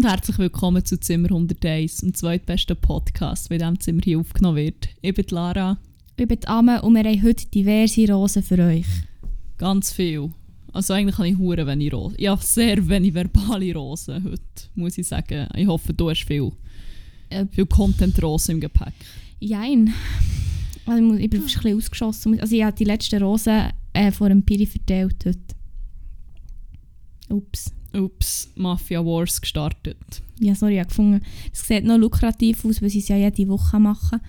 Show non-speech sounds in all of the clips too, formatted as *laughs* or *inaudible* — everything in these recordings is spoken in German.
Und herzlich willkommen zu Zimmer 101, dem zweitbesten Podcast, der in diesem Zimmer hier aufgenommen wird. Ich bin Lara. Ich bin Amme und wir haben heute diverse Rosen für euch. Ganz viel. Also eigentlich habe ich hure wenig Rosen. Ich habe sehr wenig verbale Rosen heute, muss ich sagen. Ich hoffe, du hast viel, Äh, viel Content-Rosen im Gepäck. Jein. Also ich, muss, ich bin ein bisschen ausgeschossen. Also ich habe die letzten Rosen äh, vor dem Piri verteilt heute. Ups. Ups, Mafia Wars gestartet. Ja, sorry, ich habe gefunden, es sieht noch lukrativ aus, weil sie es ja jede Woche machen.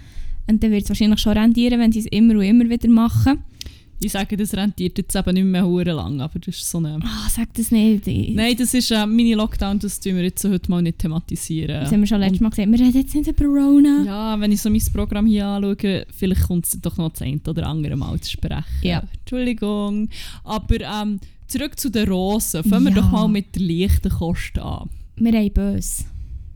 Und dann wird es wahrscheinlich schon rendieren, wenn sie es immer und immer wieder machen. Ich sage, das rentiert jetzt eben nicht mehr hure lang, aber das ist so eine... Ah, sag das nicht. Ich- Nein, das ist ein Mini-Lockdown, das tun wir jetzt heute mal nicht thematisieren. Das haben wir schon letztes Mal gesagt. Wir reden jetzt nicht über Corona. Ja, wenn ich so mein Programm hier anschaue, vielleicht kommt es doch noch das eine oder andere Mal zu sprechen. Ja. Entschuldigung. Aber ähm, zurück zu den Rosen. Fangen wir Ja. doch mal mit der leichten Kost an. Wir haben böse.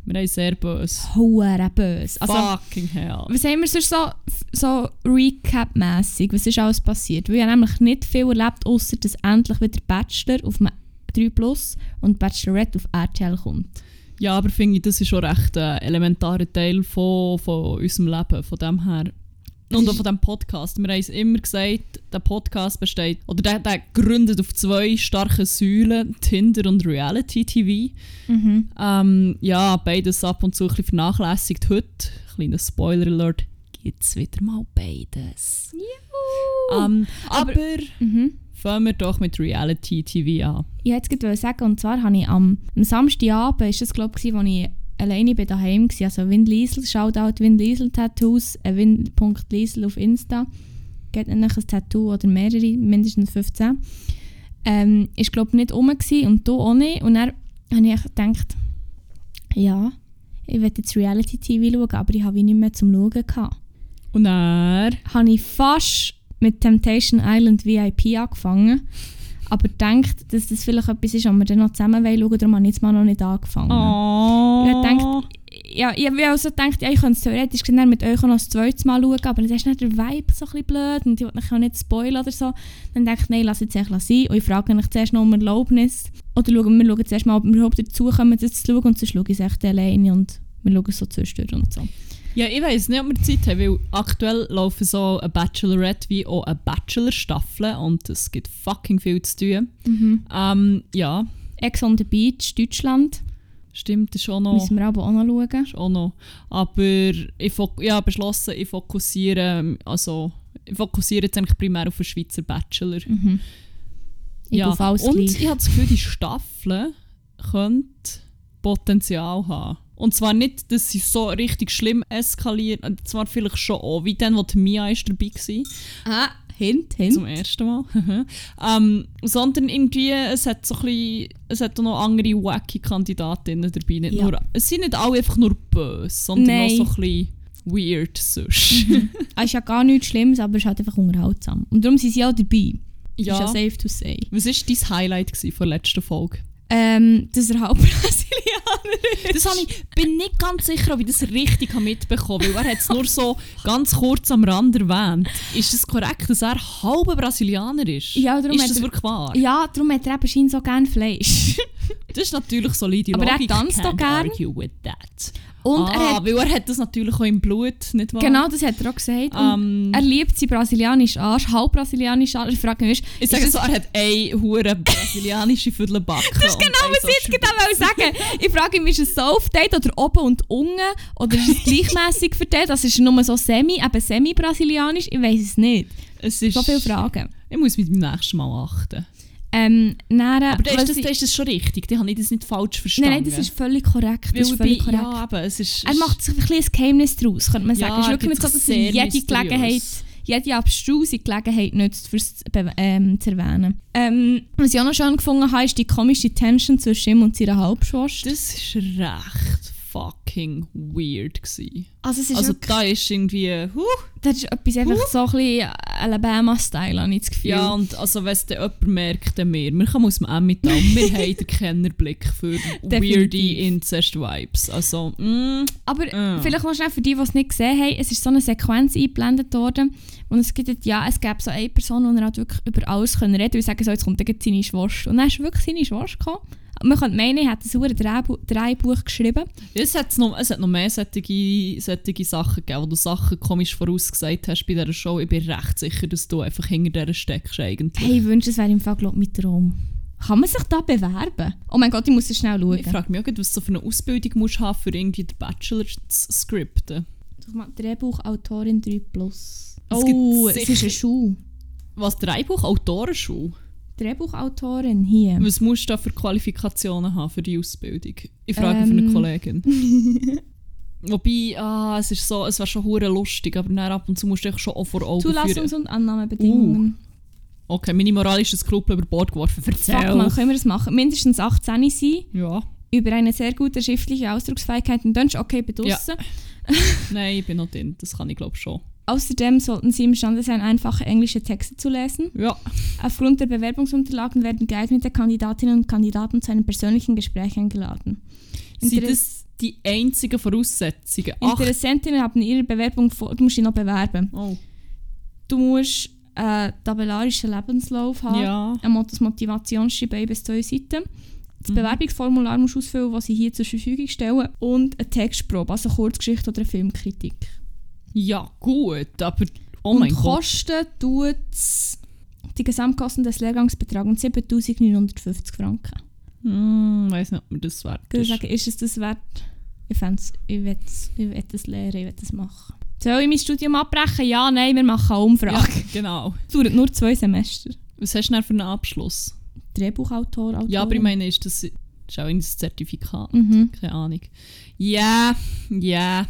Wir haben sehr böse. Hure böse. Also, Fucking hell. Was haben wir sonst so, so Recap-mässig? Was ist alles passiert? Weil ich habe nämlich nicht viel erlebt, außer dass endlich wieder Bachelor auf dem 3 Plus und Bachelorette auf RTL kommt. Ja, aber finde ich, das ist schon recht ein elementarer Teil von, von unserem Leben, von dem her. Und auch von diesem Podcast. Wir haben es immer gesagt, der Podcast besteht, oder der, der gründet auf zwei starken Säulen, Tinder und Reality-TV. Mhm. Ähm, ja, beides ab und zu ein bisschen vernachlässigt. Heute, kleiner Spoiler-Alert, gibt es wieder mal beides. Ähm, aber Mhm. fangen wir doch mit Reality-TV an. Ich wollte gerade sagen, und zwar habe ich am, am Samstagabend, ist das glaube ich, als ich alleine bei daheim war, also Win Liesel, Shoutout Win Liesel Tattoos, äh, win.liesel auf Insta, geht nämlich ein Tattoo oder mehrere, mindestens 15. Ähm, ist glaube ich nicht rum gewesen und du auch nicht. Und dann habe ich gedacht, ja, ich will jetzt Reality-TV schauen, aber ich habe nicht mehr zum Schauen gehabt. Und dann, Habe ich fast mit Temptation Island VIP angefangen, aber gedacht, dass das vielleicht etwas ist, was wir dann noch zusammen wollen schauen, darum habe ich jetzt mal noch nicht angefangen. oh. Ich gedacht, ja, ich habe also gedacht, ja, ich könnte es theoretisch dann mit euch noch das zweite Mal schauen, aber dann ist nicht der Vibe so ein bisschen blöd und ich wollte auch nicht spoilern oder so. Dann denke ich, nein, lass jetzt echt sein und ich frage mich zuerst noch um Erlaubnis. Oder schauen, wir schauen zuerst mal, ob wir überhaupt dazu kommen, das zu schauen und sonst schaue ich es echt alleine und wir schauen so zwischendurch und so. Ja, ich weiß nicht, ob wir Zeit haben, weil aktuell laufen so eine Bachelorette wie auch eine Bachelor-Staffel und es gibt fucking viel zu tun. Ähm, ja, Ex on the Beach, Deutschland, stimmt, ist auch noch... müssen wir aber auch noch schauen. ist auch noch. Aber ich, habe beschlossen, ich fokussiere, also, ich fokussiere jetzt eigentlich primär auf den Schweizer Bachelor. Mhm. Ich ja. Und gleich. ich habe das Gefühl, die Staffel könnte Potenzial haben. Und zwar nicht, dass sie so richtig schlimm eskaliert, äh, zwar vielleicht schon auch, wie dann, wo die Mia ist dabei war. Ah, Hint, Hint. Zum ersten Mal. *laughs* ähm, sondern irgendwie, es hat so ein bisschen, es hat auch noch andere wacky Kandidatinnen dabei. Nicht Ja. nur, es sind nicht alle einfach nur böse, sondern Nein. auch so ein bisschen weird sonst. Es *laughs* ist ja gar nichts Schlimmes, aber es ist halt einfach unterhaltsam. Und darum sind sie auch dabei. Ist ja ja. safe to say. Was war dein Highlight von der letzten Folge? Ähm, dass er halb *laughs* Brasilianer ist. Das habe ich, bin nicht ganz sicher, ob ich das richtig habe mitbekommen habe, weil er hat es nur so ganz kurz am Rand erwähnt. Ist es korrekt, dass er halber Brasilianer ist? Ja, darum ist hat das er- wirklich wahr? Ja, darum hat er eben scheinbar so gerne Fleisch. Das ist natürlich solide Aber er tanzt Can't auch Und ah, er hat, weil er hat das natürlich auch im Blut, nicht wahr? genau das hat er auch gesagt. Und Ähm, er liebt seinen brasilianischen Arsch, halb brasilianischen Arsch. Ich frage mich, ich sage so, er hat eine hure brasilianische Viertelbacke. *laughs* Das ist genau, was ich jetzt wollte sagen Ich frage mich, ist es so aufgeteilt oder oben und unten? Oder ist es gleichmäßig verteilt? Das ist nur so semi, eben semi-brasilianisch? Ich weiß es nicht. Es ist, So viele Fragen. Ich muss mit dem nächsten Mal achten. Ähm, dann, Aber da ist, das, da ist das schon richtig. Da habe ich das nicht falsch verstanden. Nein, nein, das ist völlig korrekt. Das ist völlig bin- korrekt. Ja, eben, es ist... Er macht sich ein ein Geheimnis daraus, könnte man Ja, sagen. es ist wirklich nicht so, dass er jede mysteriös. Gelegenheit, jede abstruse Gelegenheit nutzt, fürs ähm, zu erwähnen. Ähm, was ich auch noch schön gefunden habe, ist die komische Tension zwischen ihm und seiner Halbschwester. Das ist recht fucking weird gewesen. Also es ist Also wirklich, da ist irgendwie... Huh, das ist etwas einfach so ein bisschen Alabama-Style, habe ich das Gefühl. ja, und also wenn es jemand merkt, dann wir. Wir kommen aus dem Emmental. *laughs* wir haben den Kennerblick für weirde. Incest-Vibes. Also, mm, Aber Ah. vielleicht noch schnell für die, die es nicht gesehen haben, es ist so eine Sequenz eingeblendet worden und es gibt, ja, es gäbe so eine Person, die er halt wirklich über alles können reden kann und sagen so, jetzt kommt gleich seine Schwester. Und dann ist wirklich seine Schwester gekommen. Man könnte meinen, ich hätte ein Drehbuch geschrieben. Es hat noch, es hat noch mehr solche, solche Sachen gegeben, wo du Sachen komisch vorausgesagt hast bei dieser Show. Ich bin recht sicher, dass du einfach hinter dieser steckst eigentlich. Hey, ich wünsche, es wäre im Fall glaub, mein Traum. Kann man sich da bewerben? Oh mein Gott, ich muss es schnell schauen. Ich frage mich auch, was du für eine Ausbildung musst haben, für irgendwie den Bachelor zu skripten. Drehbuchautorin 3 Plus. Es oh, gibt es ist eine Schule. Was, Drehbuch, Autorenschule? Drehbuchautorin hier. Was musst du da für Qualifikationen haben für die Ausbildung? Ich frage für eine Ähm. Kollegin. *laughs* Wobei, ah, es ist so, es wäre schon hure lustig, aber dann ab und zu musst du dich schon auch vor Augen führen. Zulassungs- und Annahmebedingungen. Okay, meine moralische Skrupel über Bord geworfen. Fuck Erzähl. man, können wir das machen? Mindestens 18 sein, Ja. über eine sehr gute schriftliche Ausdrucksfähigkeit in Deutsch, okay, bedrussen. Nein, ich bin noch drin. Das kann ich glaube schon. Außerdem sollten Sie imstande sein, einfache englische Texte zu lesen. Ja. Aufgrund der Bewerbungsunterlagen werden geeignete Kandidatinnen und Kandidaten zu einem persönlichen Gespräch eingeladen. Sind Interes- das die einzigen Voraussetzungen? Interessentinnen haben ihre Bewerbung vor. Du musst dich noch bewerben. oh. Du musst einen tabellarischen Lebenslauf haben. Ja. Ein Mot- Motivationsschreiben bis zwei Seiten. Das Mhm. Bewerbungsformular musst du ausfüllen, das sie hier zur Verfügung stellen. Und eine Textprobe, also eine Kurzgeschichte oder eine Filmkritik. Ja, gut, aber oh und mein Gott. kosten tut die Gesamtkosten des Lehrgangs betragen 7'950 Franken. Hm, weiß nicht, ob mir das wert Ich würde ist. sagen, ist es das wert? Ich fänd's, ich will ich es lernen, ich will es machen. Soll ich mein Studium abbrechen? Ja, nein, wir machen eine Ja, Umfrage. genau. Es *laughs* dauert nur zwei Semester. Was hast du denn für einen Abschluss? Drehbuchautor, Autorin. Ja, aber ich meine, ist das, ist auch ein Zertifikat? Mhm. Keine Ahnung. Ja, ja.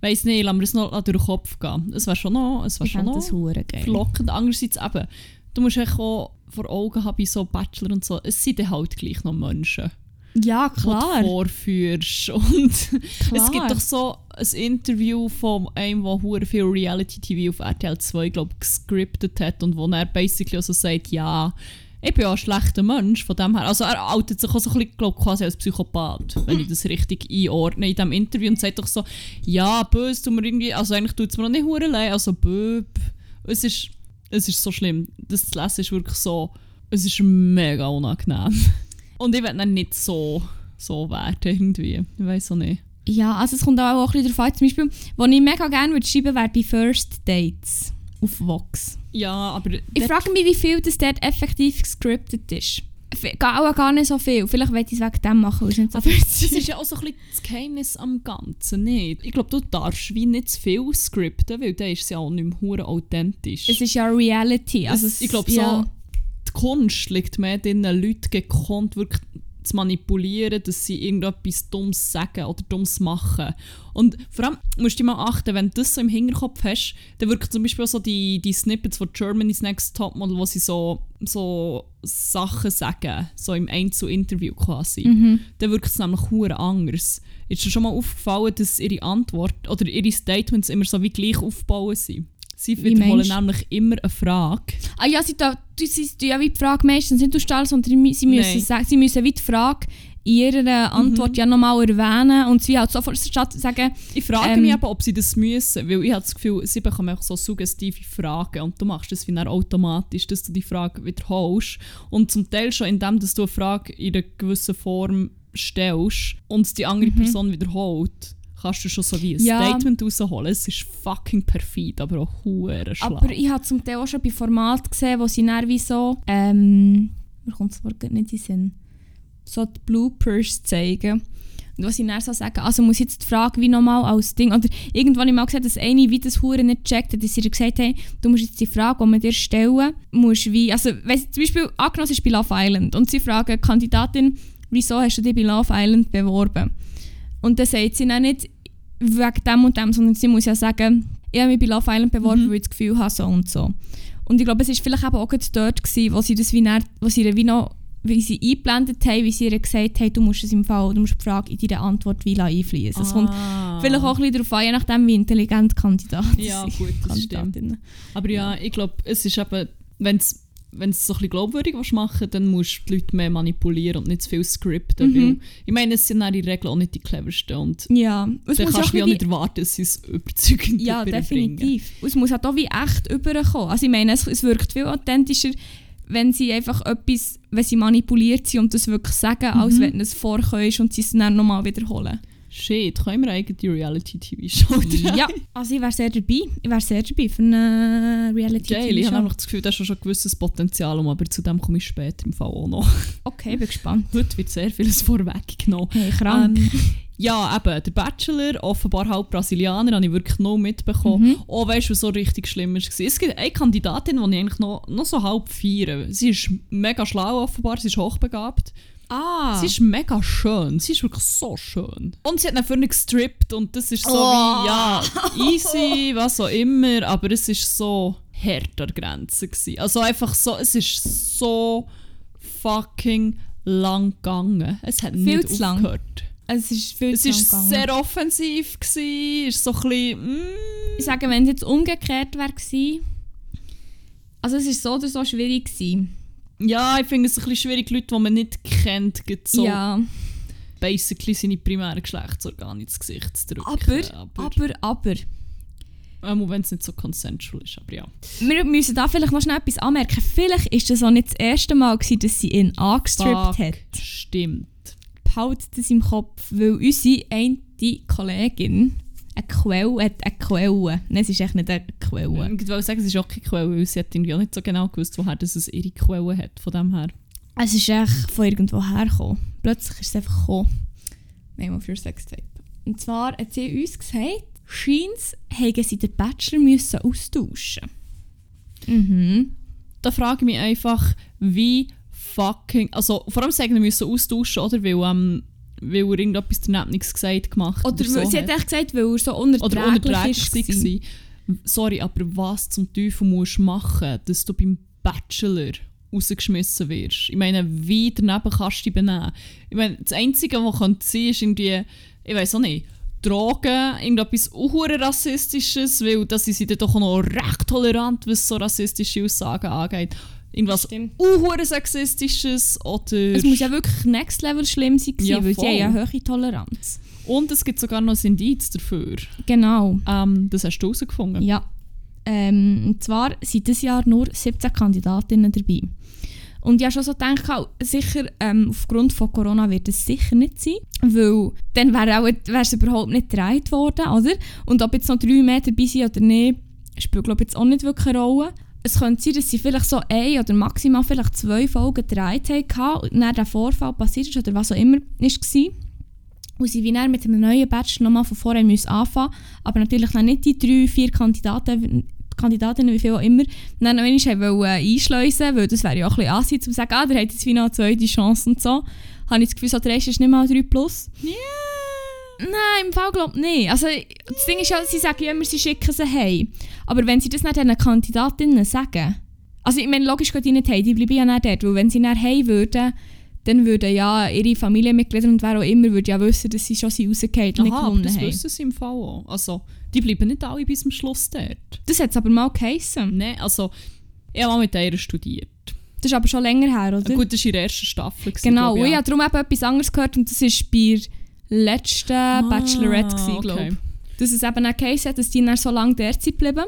Weiß nicht, lass mir das noch durch den Kopf gehen. Es wäre schon noch, es Ich schon noch das hure geil. verlockend. Andererseits eben, du musst auch vor Augen haben bei so Bachelor und so, es sind halt gleich noch Menschen, Ja, die du klar. vorführst. *laughs* Und klar. es gibt doch so ein Interview von einem, der viel Reality-TV auf RTL 2, glaube ich, gescriptet hat und wo er basically also sagt, ja, ich bin ja ein schlechter Mensch von dem her. Also er outet sich auch so ein bisschen, quasi als Psychopath, wenn ich das richtig einordne in diesem Interview und sagt doch so, ja, böse tut mir irgendwie, also eigentlich tut es mir noch nicht hure leid, also böb. Es ist, es ist so schlimm. Das zu lesen ist wirklich so, es ist mega unangenehm. Und ich will dann nicht so, so werden irgendwie. Ich weiß auch nicht. Ja, also es kommt auch ein bisschen darauf an. Zum Beispiel, was ich mega gerne würde schreiben wäre bei First Dates auf Vox. Ja, aber Ich frage mich, wie viel das dort effektiv gescriptet ist. Auch gar nicht so viel. Vielleicht will ich es wegen dem machen, es nicht so Aber das ist ja auch so ein bisschen das Geheimnis am Ganzen, nicht? Ich glaube, du darfst wie nicht zu viel skripten, weil dann ist es ja auch nicht mehr authentisch. Es ist ja Reality. Also Es- ich glaube, ja. so, die Kunst liegt mehr darin, Leute gekonnt wirklich zu manipulieren, dass sie irgendetwas Dummes sagen oder Dummes machen. Und vor allem musst du mal achten, wenn du das so im Hinterkopf hast, dann wirken zum Beispiel auch so die, die Snippets von Germany's Next Topmodel, wo sie so, so Sachen sagen, so im Einzel-Interview quasi. Mhm. Dann wirkt es nämlich hure anders. Ist dir schon mal aufgefallen, dass ihre Antwort oder ihre Statements immer so wie gleich aufbauen sind? Sie Wie wiederholen nämlich immer eine Frage. Ah ja, sie, tun ja wie die Frage meistens nicht stellen, sondern sie müssen, sagen, sie müssen wie die Frage in ihrer Antwort ja nochmal erwähnen und sie halt sofort statt sagen, Ich frage Ähm. mich aber, ob sie das müssen, weil ich habe das Gefühl, sie bekommen auch so suggestive Fragen und du machst das wie automatisch, dass du die Frage wiederholst und zum Teil schon indem, dass du eine Frage in einer gewissen Form stellst und die andere Person wiederholt, kannst du schon so wie ein. Ja. Statement rausholen. Es ist fucking perfid, aber auch hure schlau. aber ich habe zum Teil auch schon bei Format gesehen, wo sie dann wie so, ähm, mir kommt das Wort nicht in den Sinn, so die Bloopers zeigen. Und was sie dann so sagen, also muss jetzt die Frage wie nochmal als Ding, oder irgendwann habe ich mal gesagt, dass eine wie das Hure nicht checkt hat, dass sie gesagt haben, du musst jetzt die Frage, die wir dir stellen, musst wie, also sie zum Beispiel angenommen ist bei Love Island und sie fragen Kandidatin, wieso hast du dich bei Love Island beworben? Und dann sagt sie dann nicht wegen dem und dem, sondern sie muss ja sagen, ich habe mich bei Love Island beworben, Mhm. weil ich das Gefühl habe, so und so. Und ich glaube, es war vielleicht eben auch dort, gewesen, wo sie das wie, dann, wo sie wie noch wie sie eingeblendet haben, wie sie ihr gesagt haben, du musst es im Fall, du musst die Frage in deine Antwort wie einfließen. Es kommt Ah. vielleicht auch ein bisschen darauf an, je nachdem, wie intelligent die Kandidaten Ja, gut, das stimmt. Aber ja, ich glaube, es ist eben, wenn es wenn es so ein bisschen glaubwürdig willst machen dann musst du die Leute mehr manipulieren und nicht zu viel skripten. Mhm. Ich meine, es sind in der Regel auch nicht die cleversten und Ja, es dann kannst du auch nicht erwarten, dass sie es überzeugend Ja, definitiv. Und es muss halt auch wie echt überkommen. Also ich meine, es, es wirkt viel authentischer, wenn sie einfach etwas, wenn sie manipuliert sind und das wirklich sagen, als Mhm. wenn du es vorkommst und sie es dann nochmal wiederholen. Shit, können wir eigentlich die Reality-TV-Show *laughs* ja, also ich wäre sehr dabei. Ich wäre sehr dabei für eine reality Geil, ich habe einfach das Gefühl, da ist schon ein gewisses Potenzial, um, aber zu dem komme ich später im Fall auch noch. *laughs* Okay, bin gespannt. Heute wird sehr vieles vorweggenommen. Hey, krank. Ähm, ja, eben, der Bachelor, offenbar halb Brasilianer, habe ich wirklich noch mitbekommen. Mhm. Oh, weißt du, was so richtig schlimm war? Es gibt eine Kandidatin, die ich eigentlich noch, noch so halb feiere. Sie ist mega schlau offenbar, sie ist hochbegabt. Ah. Sie ist mega schön, sie ist wirklich so schön. Und sie hat dann für gestrippt und das ist so Oh. wie, ja, easy, was auch immer, aber es ist so hart an Grenze gewesen. Also einfach so, es ist so fucking lang gegangen. Es hat Viel nicht zu lang. aufgehört. es ist viel Es zu lang gegangen. sehr offensiv gewesen, ist so ein bisschen, mm, Ich sage, wenn es jetzt umgekehrt wäre gewesen, also es ist so oder so schwierig gewesen. Ja, ich finde es ein bisschen schwierig, Leute, die man nicht kennt, so Ja, basically seine primären Geschlechtsorgane ins Gesicht zu drücken. aber, aber, aber, Ähm, wenn es nicht so consensual ist, aber ja. wir müssen da vielleicht noch schnell etwas anmerken. Vielleicht ist das auch nicht das erste Mal gewesen, dass sie ihn angestrippt Fuck, hat. Stimmt. Behaltet das im Kopf, weil unsere eine Kollegin eine Quelle hat, eine Quelle. Nein, es ist echt nicht eine Quelle. Ich wollte sagen, es ist auch keine Quelle, weil sie hat irgendwie auch nicht so genau gewusst, woher es ihre Quelle hat, von dem her. Es ist echt von irgendwo hergekommen. Plötzlich ist es einfach gekommen. Name of your Sextape. Und zwar hat sie uns gesagt, Scheins hätten sie den Bachelor müssen austauschen Mhm. Da frage ich mich einfach, wie fucking... Also vor allem sagen, wir müssen austauschen, oder? Weil, ähm, weil er irgendetwas daneben nichts gesagt gemacht Oder, so sie hat echt gesagt, weil er so unerträglich, Oder unerträglich ist. war. Sorry, aber was zum Teufel musst du machen, dass du beim Bachelor rausgeschmissen wirst? Ich meine, wie daneben kannst du dich benehmen? Ich meine, das Einzige, was könnte sein, ist irgendwie, ich weiß auch nicht, Drogen, irgendetwas unhure rassistisches, weil das sind sie dann doch noch recht tolerant, was so rassistische Aussagen angeht. Irgendwas unhure sexistisches oder... Es muss ja wirklich next level schlimm sein, Ja, weil voll. haben ja hohe Toleranz. Und es gibt sogar noch ein Indiz dafür. Genau. Ähm, das hast du herausgefunden. Ja. Ähm, und zwar sind dieses Jahr nur 17 Kandidatinnen dabei. Und ich habe schon so gedacht, auch, sicher ähm, aufgrund von Corona wird es sicher nicht sein, weil dann wäre es überhaupt nicht gedreht worden, oder? Und ob jetzt noch drei mehr dabei sind oder nicht, spielt glaube ich jetzt auch nicht wirklich eine Rolle. Es könnte sein, dass sie vielleicht so ein oder maximal vielleicht zwei Folgen gedreht haben und dann der Vorfall passiert ist oder was auch immer war. Und sie wie mit einem neuen Batch nochmal von vorne müssen anfangen aber natürlich dann nicht die drei, vier Kandidaten, Kandidatinnen, wie viel auch immer, dann noch einmal wollen, äh, einschleusen weil das wäre ja auch ein bisschen Asi, um zu sagen, ah, der hat jetzt wie noch eine zweite Chance und so. Habe ich das Gefühl, so der erste ist nicht mal 3 plus. Nein, im Fall glaube ich nicht. Also, das Ding ist ja, sie sagen ja immer, sie schicken sie heim. Aber wenn sie das nicht den Kandidatinnen sagen, also ich meine, logisch gehen die nicht heim, die bleiben ja nicht dort, weil wenn sie nicht heim würden, dann würden ja ihre Familienmitglieder und wer auch immer würde ja wissen, dass sie schon sind rausgefallen und nicht gewonnen das haben. wissen sie im Fall auch. Also, die bleiben nicht alle bis zum Schluss dort. Das hat es aber mal geheissen. Nein, also, ich habe mal mit ihr studiert. Das ist aber schon länger her, oder? Gut, das war in der ersten Staffel. gewesen, genau, ich ja. habe darum eben etwas anderes gehört und das war bei letzten Bachelorette, gewesen, glaube Ah, okay. Dass es eben auch geheißen hat, dass die dann so lange dort sind geblieben.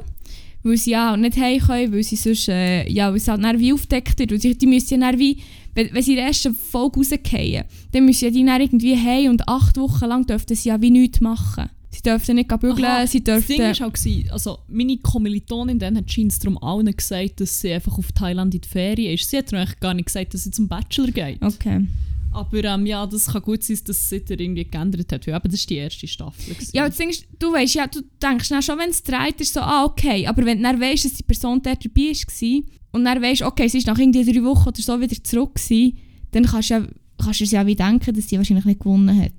Weil sie ja nicht heim können, weil sie sonst, äh, ja, weil es halt dann wie aufdeckt wird. Und die, die müssen ja dann wie, wenn, wenn sie in der ersten Folge rausgehen, dann müssen ja die dann irgendwie heim und acht Wochen lang dürften sie ja wie nichts machen. Sie dürften nicht bügeln, Aha, sie Das dürften... Ding war auch, gewesen, also meine Kommilitonin dann hat Jeans darum allen gesagt, dass sie einfach auf Thailand in die Ferien ist. Sie hat mir eigentlich gar nicht gesagt, dass sie zum Bachelor geht. Okay. Aber ähm, ja, das kann gut sein, dass es sich irgendwie geändert hat. Weil eben, das war die erste Staffel. gewesen. Ja, Ding ist, du weißt ja, du denkst dann schon, wenn es dreht, ist so, ah, okay. Aber wenn du dann weißt, dass die Person dort dabei war und dann weißt, okay, sie ist nach irgendwie drei Wochen oder so wieder zurück gewesen, dann kannst du ja, kannst du dir ja wie denken, dass sie wahrscheinlich nicht gewonnen hat.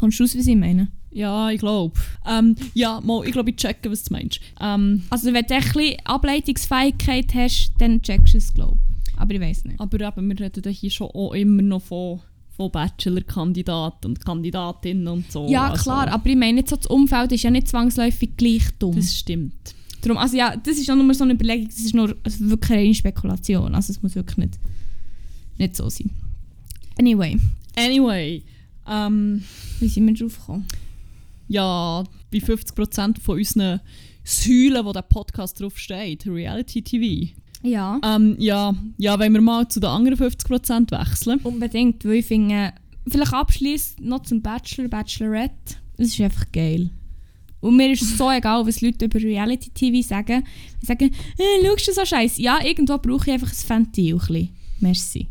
Kommst du aus, wie sie meinen? Ja, ich glaube. Ähm, ja, mal, ich glaube, ich checke, was du meinst. Ähm, Also wenn du ein bisschen Ableitungsfähigkeit hast, dann checkst du es, glaube ich. Aber ich weiß nicht. aber eben, wir reden hier schon auch immer noch von, von Bachelor-Kandidaten und Kandidatinnen und so. Ja, Also, klar, aber ich meine, jetzt so das Umfeld ist ja nicht zwangsläufig gleich dumm. Das stimmt. Darum, also ja, das ist auch nur so eine Überlegung, das ist nur also wirklich eine reine Spekulation. Also es muss wirklich nicht, nicht so sein. Anyway, Anyway, ähm, wie sind wir drauf gekommen? ja, bei 50% von unseren Säulen, wo der Podcast drauf steht, Reality TV. Ja. Ähm, ja, ja, wenn wir mal zu den anderen 50% wechseln. Unbedingt, weil ich finde, vielleicht abschließend noch zum Bachelor, Bachelorette. Es ist einfach geil. Und mir ist es so egal, was Leute über Reality-TV sagen. Die sagen, äh, schaust du so scheiße? Ja, irgendwo brauche ich einfach ein Ventil. ein bisschen. Merci.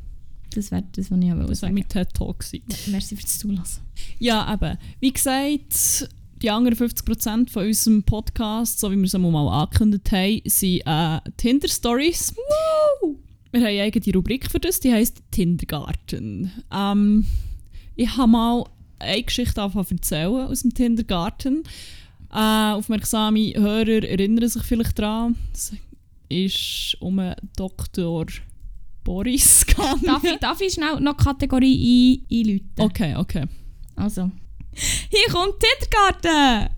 Das wäre das, was ich auch Das war sagen mein TED-Talk. gewesen. wollte. Merci fürs Zulassen. Ja, eben. Wie gesagt, die anderen 50% von unserem Podcast, so wie wir es einmal mal angekündigt haben, sind äh, Tinder-Stories. Wir haben eine eigene Rubrik für das, die heisst Tindergarten. Ähm, ich habe mal eine Geschichte erzählen aus dem Tindergarten. Äh, aufmerksame Hörer erinnern sich vielleicht daran. Es ist um Dr. Boris *laughs* gegangen. Darf ich, darf ich schnell noch Kategorie ein, einläuten? Okay, okay. Also. Hier kommt Tindergarten!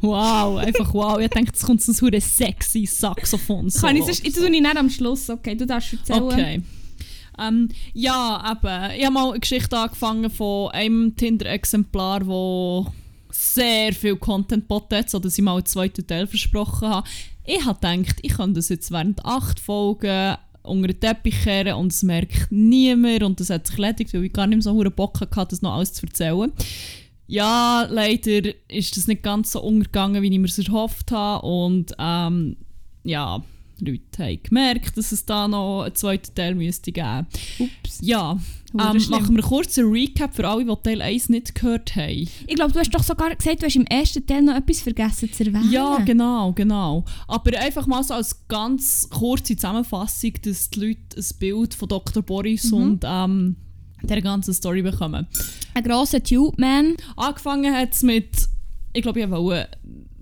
Wow, einfach wow. Ich denke, jetzt kommt so ein sexy Saxophon. Kann ich, sonst- ich tue nicht am Schluss, okay? Du darfst erzählen. Okay. Ähm, ja, eben. Ich habe mal eine Geschichte angefangen von einem Tinder-Exemplar, wo sehr viel Content boten hat, sodass ich mal einen zweiten Teil versprochen habe. Ich habe gedacht, ich kann das jetzt während acht Folgen unter den Teppich kehren und es merkt niemand und das hat sich erledigt, weil ich gar nicht mehr so einen Bock hatte, das noch alles zu erzählen. Ja, leider ist das nicht ganz so untergegangen, wie ich mir es erhofft habe und ähm, ja, Leute haben gemerkt, dass es da noch einen zweiten Teil müsste geben. Ups. Ja, ähm, machen wir kurz einen Recap für alle, die Teil 1 nicht gehört haben. Ich glaube, du hast doch sogar gesagt, du hast im ersten Teil noch etwas vergessen zu erwähnen. Ja, genau, genau. Aber einfach mal so als ganz kurze Zusammenfassung, dass die Leute ein Bild von Dr. Boris Mhm. und ähm, der ganzen Story bekommen. Ein grosser Tube-Man. Angefangen hat es mit, ich glaube, ich wollte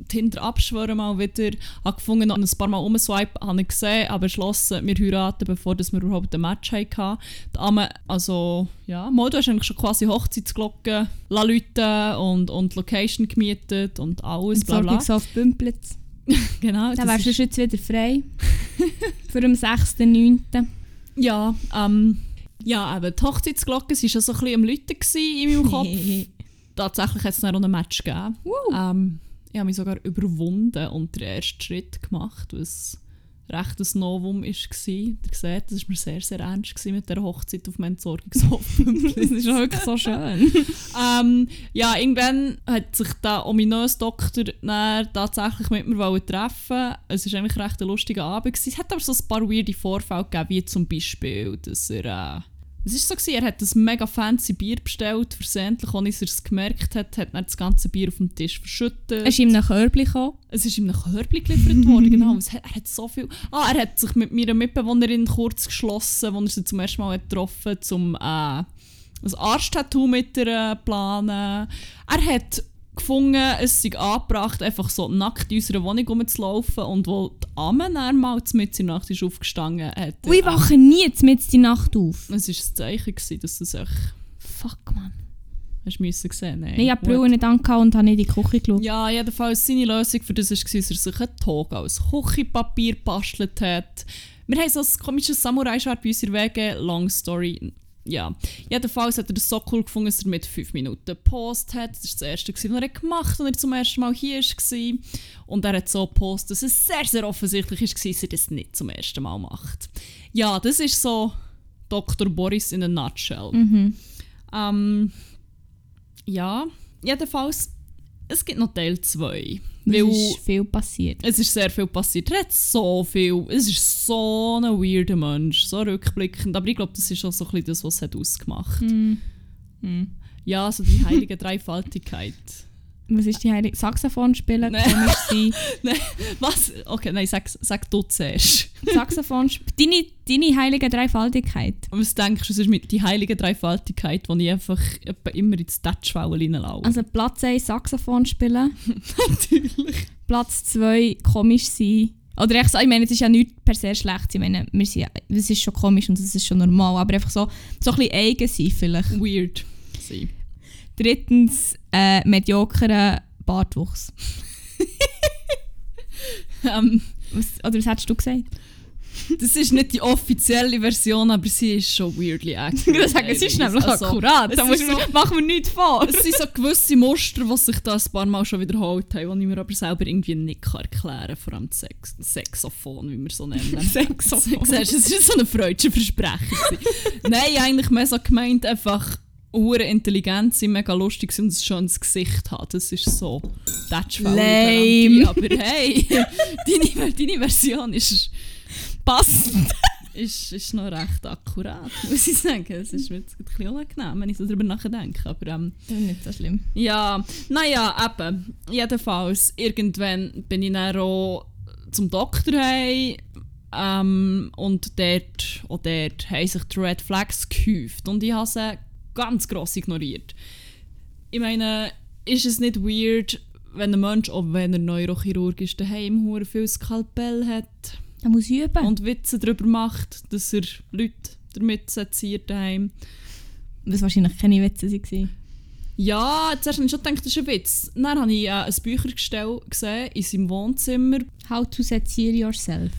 Tinder abschwören mal wieder. Habe gefunden, und ein paar Mal umswipe, habe ich gesehen, aber beschlossen, wir heiraten, bevor dass wir überhaupt ein Match hatten. Die Amme, also, ja, mal, du hast eigentlich schon quasi Hochzeitsglocken läuten und, und Location gemietet und alles, bla bla. Entsorgungshof Bümplitz. *laughs* Genau, Dann wärst du jetzt wieder frei. *laughs* Für den 6.9. Ja, ähm, ja, eben, die Hochzeitsglocke war schon so ein bisschen am Läuten in meinem Kopf. *laughs* Tatsächlich hat es auch ein Match gegeben. Wow. Ähm, ich habe mich sogar überwunden und den ersten Schritt gemacht, was recht ein Novum war. Ihr seht, das war mir sehr, sehr ernst mit der Hochzeit auf dem Entsorgungshof. *laughs* Das ist wirklich so schön. ähm, ja, irgendwann hat sich der ominöse Doktor tatsächlich mit mir treffen. Es war eigentlich recht ein lustiger Abend. Es hat aber so ein paar weirde Vorfälle gegeben, wie zum Beispiel, dass er... Äh, es war so, gewesen, er hat ein mega fancy Bier bestellt, versehentlich, ohne dass er es gemerkt hat, hat dann das ganze Bier auf dem Tisch verschüttet. Er ist in einem Körbchen gekommen. Es ist ihm ein Körbchen geliefert worden, genau. Es hat, er hat so viel... Ah, er hat sich mit meiner Mitbewohnerin kurz geschlossen, als er sie zum ersten Mal hat getroffen hat, um äh, ein Arschtattoo mit ihr äh, planen. Er hat gefunden, es sei angebracht, einfach so nackt in unserer Wohnung rumzulaufen und wo die Amme dann mal mit in der Nacht ist aufgestanden hat. Und ich wache nie mit die Nacht auf. Es war ein Zeichen, gewesen, dass du es echt Fuck, Mann. hast müssen sehen. Nein, Nee, ich habe die. Brille nicht angehauen und habe nicht in die Küche geschaut. Ja, jedenfalls seine Lösung für das war, dass er sich einen Tog aus Küchenpapier gebastelt hat. Wir haben so ein komisches Samurai-Schwert bei uns in der Wege. Long story. Ja, jedenfalls hat er das so cool gefunden, dass er mit 5 Minuten gepostet hat. Das war das erste, was er gemacht hat, als er zum ersten Mal hier war. Und er hat so gepostet, dass es sehr, sehr offensichtlich war, dass er das nicht zum ersten Mal macht. Ja, das ist so Dr. Boris in a nutshell. Mhm. Ähm, ja, jedenfalls, es gibt noch Teil 2. Es ist viel passiert. es ist sehr viel passiert. Er hat so viel. Es ist so ein weirder Mensch, so rückblickend. Aber ich glaube, das ist auch so ein bisschen das, was es hat ausgemacht Mhm. Mhm. Ja, so die heilige *laughs* Dreifaltigkeit. Was ist die heilige? Saxophon spielen, Nein. komisch sein. *laughs* Was? Okay, nein, sag, sag du zuerst. *laughs* Saxophon deine, deine heilige Dreifaltigkeit. Was denkst du, es ist mit die heilige Dreifaltigkeit, wo ich einfach immer ins Touchfall reinlaufe? Also Platz 1 Saxophon spielen, *laughs* natürlich. Platz 2 komisch sein. Oder echt so, ich meine, es ist ja nicht per se schlecht. Ich meine, wir sind, ja- es ist schon komisch und es ist schon normal, aber einfach so, so ein bisschen eigen sein vielleicht. Weird. sein. Drittens, äh, mediokeren Bartwuchs. *laughs* Ähm, Was, oder was hättest du gesagt? das ist nicht die offizielle Version, aber sie ist schon weirdly *laughs* accurate. Ich sagen, es ist nämlich Also, akkurat. Da muss so- machen wir nichts vor. Es sind so gewisse Muster, die sich da ein paar Mal schon wiederholt haben, die ich mir aber selber irgendwie nicht kann erklären kann. Vor allem das Sex Sexophon, wie wir so nennen. *laughs* Sexophon. Siehst du, es war so ein freudscher Versprecher. Nein, eigentlich mehr so gemeint, einfach hure intelligent sein, mega lustig sein und ein schönes Gesicht haben. Das ist so Lame. Aber hey, *laughs* deine, deine Version ist, Passt. *laughs* ist, ist noch recht akkurat, muss ich sagen. Es ist mir jetzt ein bisschen unangenehm, wenn ich so darüber nachdenke. Aber ähm, Das ist nicht so schlimm. ja, naja, eben. Jedenfalls, irgendwann bin ich dann auch zum Doktor heim, ähm, und dort, auch dort haben sich die Red Flags gehäuft und ich habe sie ganz gross ignoriert. Ich meine, ist es nicht weird, wenn ein Mensch, auch wenn er Neurochirurg ist, daheim hure viel Skalpell hat Da muss üben. und Witze darüber macht, dass er Leute damit seziert daheim. Was wahrscheinlich keine Witze waren. Ja, zuerst habe ich schon gedacht, das ist ein Witz. Dann habe ich äh, ein Büchergestell gesehen in seinem Wohnzimmer. How to seziere yourself.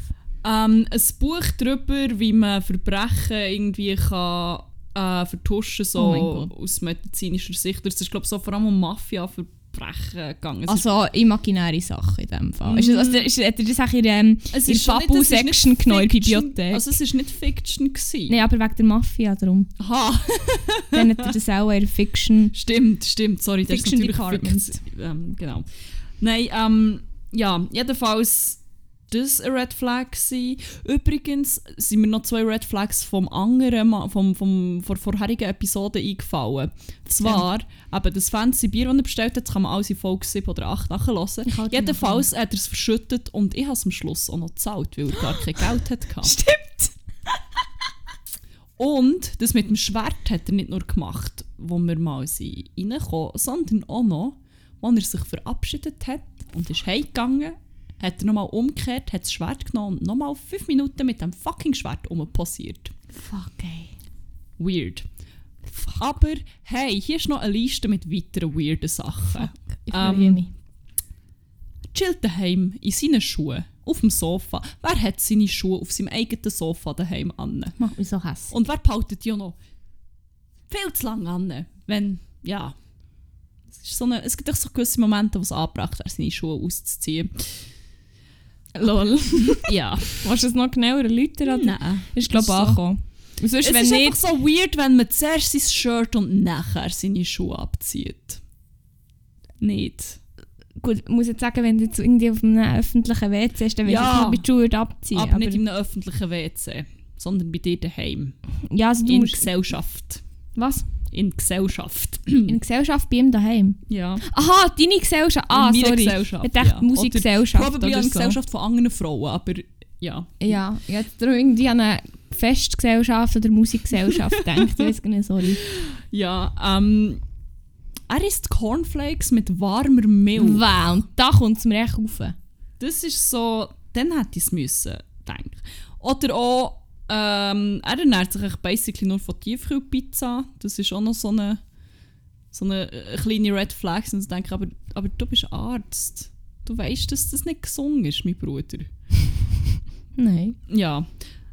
Ähm, ein Buch darüber, wie man Verbrechen irgendwie kann, äh, vertuschen so Oh aus medizinischer Sicht. Das ist glaube ich so vor allem um Mafia-Verbrechen gegangen. Es Also imaginäre Sachen in dem Fall. Ist, das- also, ist, hat er das auch in der, ähm, es in ist schon nicht- Fabu es ist nicht Section genommen, in der. Bibliothek? Also es ist nicht Fiction gewesen. Nein, aber wegen der Mafia darum. Aha, *laughs* Dann hat er das auch in der Fiction. stimmt, stimmt. Sorry, das Fiction ist natürlich Department. Fiction. Ähm, genau. Nein, ähm, ja, jedenfalls das ein Red Flag gewesen. Übrigens sind mir noch zwei Red Flags vom anderen, vom, vom, von vorherigen Episode eingefallen. Zwar, eben das fancy Bier, das er bestellt hat, kann man alles in Folge 7 oder 8 nachhören. Jedenfalls hat er es verschüttet und ich habe es am Schluss auch noch gezahlt, weil er gar kein Geld hatte. *laughs* Stimmt! Und das mit dem Schwert hat er nicht nur gemacht, wo wir mal sind reingekommen, sondern auch noch, als er sich verabschiedet hat und ist heimgegangen, hat er nochmal umgekehrt, hat das Schwert genommen und nochmal fünf Minuten mit dem fucking Schwert umposiert. Fuck, ey. Weird. Aber hey, hier ist noch eine Liste mit weiteren weirden Sachen. Ich Ähm, freue mich. Chillt daheim in seinen Schuhen, auf dem Sofa. Wer hat seine Schuhe auf seinem eigenen Sofa daheim an? Macht mich so hässlich. Und wer behaltet die auch noch viel zu lange an? Wenn, ja. So eine, es gibt auch so gewisse Momente, wo es angebracht wäre, seine Schuhe auszuziehen. Lol. *laughs* Ja. Willst du es noch genauer erläutern? Nein. Ist, glaube ich, So. angekommen. Sonst, Es ist nicht... einfach so weird, wenn man zuerst sein Shirt und nachher seine Schuhe abzieht. Nicht. Gut, ich muss jetzt sagen, wenn du jetzt irgendwie auf einem öffentlichen WC bist, dann willst Ja. du es mit die Schuhe abziehen. aber, nicht in einem öffentlichen WC, sondern bei dir daheim. Ja, also du In musst... Gesellschaft. Was? In Gesellschaft. In der Gesellschaft bei ihm daheim? ja. Aha, deine Gesellschaft. Ah, in sorry. Gesellschaft. Ich dachte ja. Musikgesellschaft Oder probably oder eine so. Gesellschaft von anderen Frauen, aber ja. Ja, ich hätte darum irgendwie an eine Festgesellschaft oder Musikgesellschaft *laughs* gedacht. Ich weiß nicht, sorry. Ja, ähm. Er isst Cornflakes mit warmer Milch. Wow, und da kommt es mir echt rauf. Das ist so. Dann hätte ich es müssen, denke ich. Oder auch. Ähm, er ernährt sich basically nur von Tiefkühlpizza. Das ist auch noch so eine. So eine äh, kleine Red Flag. Und ich denke, aber, aber du bist Arzt. Du weißt, dass das nicht gesungen ist, mein Bruder. *laughs* Nein. Ja.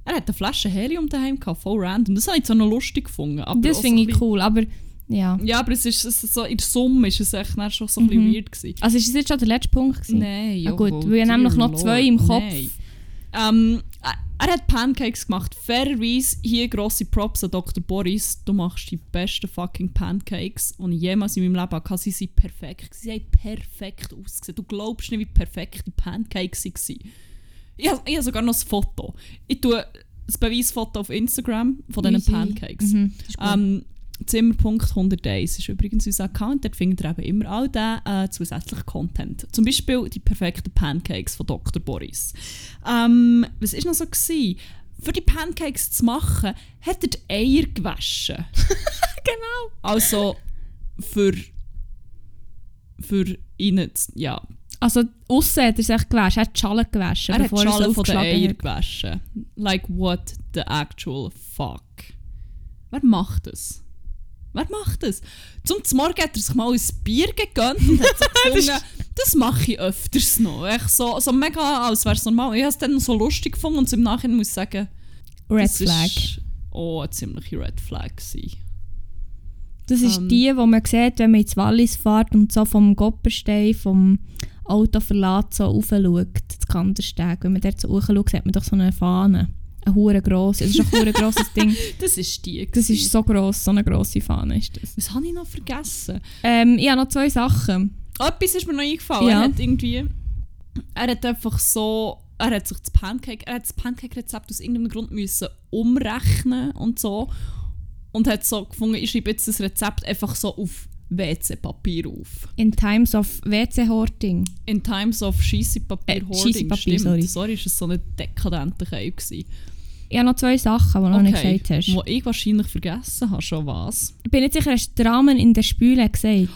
Er hat eine Flasche Helium daheim gehabt, voll random. Das habe ich zwar noch lustig gefunden. Aber Das finde so ich cool, aber ja. Ja, aber es ist, es ist so, in der Summe ist es echt schon so ein bisschen Mhm. weird gewesen. Also ist das jetzt schon der letzte Punkt? gewesen? Nein, Ah, gut, weil ich nämlich noch zwei im Kopf. Ähm, er- hat Pancakes gemacht. Fairerweise hier grosse Props an Dr. Boris. Du machst die besten fucking Pancakes, die ich jemals in meinem Leben hatte. Sie sind perfekt. Sie haben perfekt ausgesehen. Du glaubst nicht, wie perfekt die Pancakes waren. Ich habe, ich habe sogar noch ein Foto. Ich tue ein Beweisfoto auf Instagram von diesen. Pancakes. Mhm. Ähm, Zimmerpunkt 101 ist übrigens unser Account. Dort findet ihr eben immer all den äh, zusätzlichen Content. Zum Beispiel die perfekten Pancakes von Dr. Boris. Ähm, was war noch so? Gewesen? Für die Pancakes zu machen, hat er die Eier gewaschen. *laughs* genau. Also für, für ihn, zu- ja. Also aussen hat er sich gewaschen, er hat die Schale gewaschen, Er hat die Schale von den Eiern hat. gewaschen. Like what the actual fuck. Wer macht das? Wer macht das? Zum Morgen hat er sich mal ein Bier gegönnt und hat so *laughs* gefunden, Das mache ich öfters noch. Echt so, so mega, als wäre es normal. Ich habe es dann so lustig gefunden und im Nachhinein muss ich sagen, Red das Flag. ist oh, eine ziemliche Red Flag gewesen. Das ist Ähm. die, wo man sieht, wenn man ins Wallis fährt und so vom Goppenstein, vom Auto verlässt, so raufschaut, das Kandersteg. Wenn man dort so hochschaut, sieht man doch so eine Fahne. Hure grosse. Das ist ein hure grosses Ding. *laughs* Das ist die. Das ist so gross, so eine grosse Fahne ist das. Was habe ich noch vergessen? Ähm, ich habe noch zwei Sachen. Etwas ist mir noch eingefallen. Ja. Er hat irgendwie. Er hat einfach so. Er hat sich das Pancake. Er hat das Pancake-Rezept aus irgendeinem Grund müssen umrechnen und so. Und hat so gefunden, ich schreibe jetzt das Rezept einfach so auf WC-Papier auf. In Times of WC-Horting. In times of Scheisse-Papier Äh, hoarding. Scheissepapier, Stimmt. sorry. sorry, ist es so ein dekadenter Keil gewesen. Ich habe noch zwei Sachen, die du noch nicht gesagt hast. Wo ich wahrscheinlich vergessen habe, schon was. Ich bin nicht sicher, hast du Dramen in der Spüle gesagt?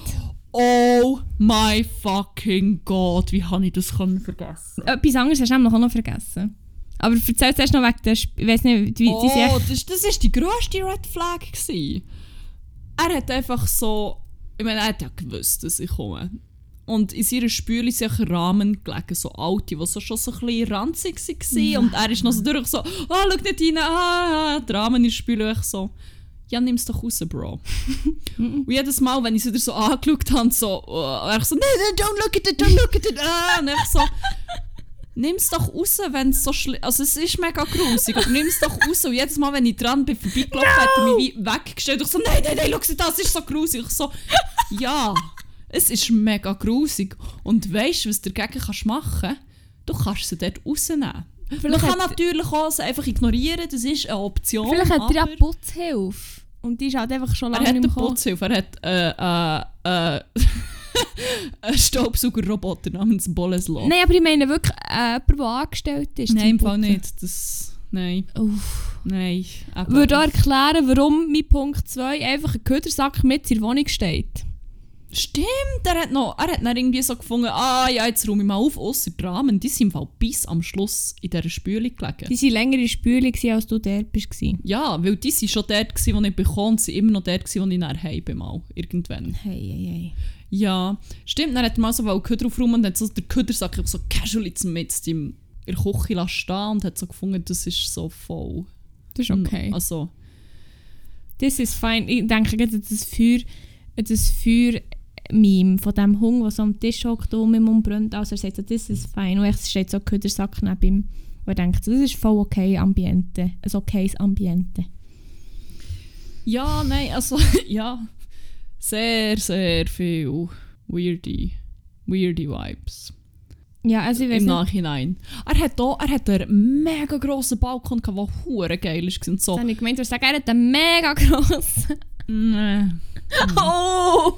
Oh my fucking God, wie habe ich das können vergessen? Etwas anderes hast du nämlich auch noch vergessen. Aber erzähl zuerst noch wegen der Spüle. Ich weiß nicht, wie oh, die sind echt- das, das ist die grösste Red Flag. Gewesen. Er hat einfach so. Ich meine, er hat ja gewusst, dass ich komme. Und in seiner Spüle sind auch Rahmen gelegen, so alte, die so schon so ein bisschen ranzig waren. Und er ist noch so durch so, ah, schau nicht rein, ah, ah, die Rahmen in der Spüle. Ich so, ja, nimm's doch raus, Bro. *laughs* und jedes Mal, wenn ich sie wieder so angeschaut habe, so, oh, er so, nein, nein, don't look at it, don't look at it, ah, und ich so, nimm's doch raus, wenn es so schlimm Also es ist mega grusig, aber nimm's doch raus. Und jedes Mal, wenn ich dran bin, vorbeigelaufen, hat er mich wie weggestellt. Ich so, nein, nein, nein, schau sie, das ist so grusig. Ich so, ja, es ist mega grusig. Und weißt du, was du dagegen kannst machen? Du kannst sie dort rausnehmen. Man Vielleicht kann hat- natürlich auch sie einfach ignorieren, das ist eine Option. Vielleicht hat er ja Putzhilfe. Und die ist halt einfach schon Er lange hat nicht mehr gekommen. Putzhilfe, er hat äh, äh, äh, *laughs* einen Staubsaugerroboter namens Boleslow. Nein, aber ich meine wirklich äh, jemand, der angestellt ist. Nein, im Fall nicht. Das, nein, Uff. nein. eben. Würde auch erklären, warum mein Punkt 2 einfach ein Ködersack mit in der Wohnung steht. Stimmt, er hat, noch, er hat dann irgendwie so gefunden, ah ja, jetzt räume ich mal auf, ausser die Rahmen, die sind im Fall bis am Schluss in dieser Spüle gelegen. Die waren länger in der gewesen, als du dort warst. Ja, weil die waren schon dort, wo ich bekommen sie immer noch dort, wo ich nachher heim mal, irgendwann. Hey, hey, hey. Ja, stimmt, dann hat er mal so den Köder aufräumen und hat so den Ködersack so casual jetzt mit in der Küche stehen und hat so gefunden, das ist so voll. Das ist okay. Also, Das ist fein. Ich denke an das Feuer, das Feuer-Meme von dem Hund, der so am Tisch hockt und mit dem brennt. Also er sagt so, das ist fein. Und es steht so ein Ködersack neben ihm. Und er denkt so, das ist voll okay Ambiente. Ein okayes Ambiente. ja, nein, also, *laughs* ja, sehr, sehr viel weirdy, weirdy Vibes. Ja, also ich weiß Im nicht. Nachhinein. Er hat auch, er hat einen mega grossen Balkon, gehabt, der hure geil ist. Und so. Das habe ich gemeint, du sagst, er hat einen mega *laughs* grossen. Nee. *laughs* Oh!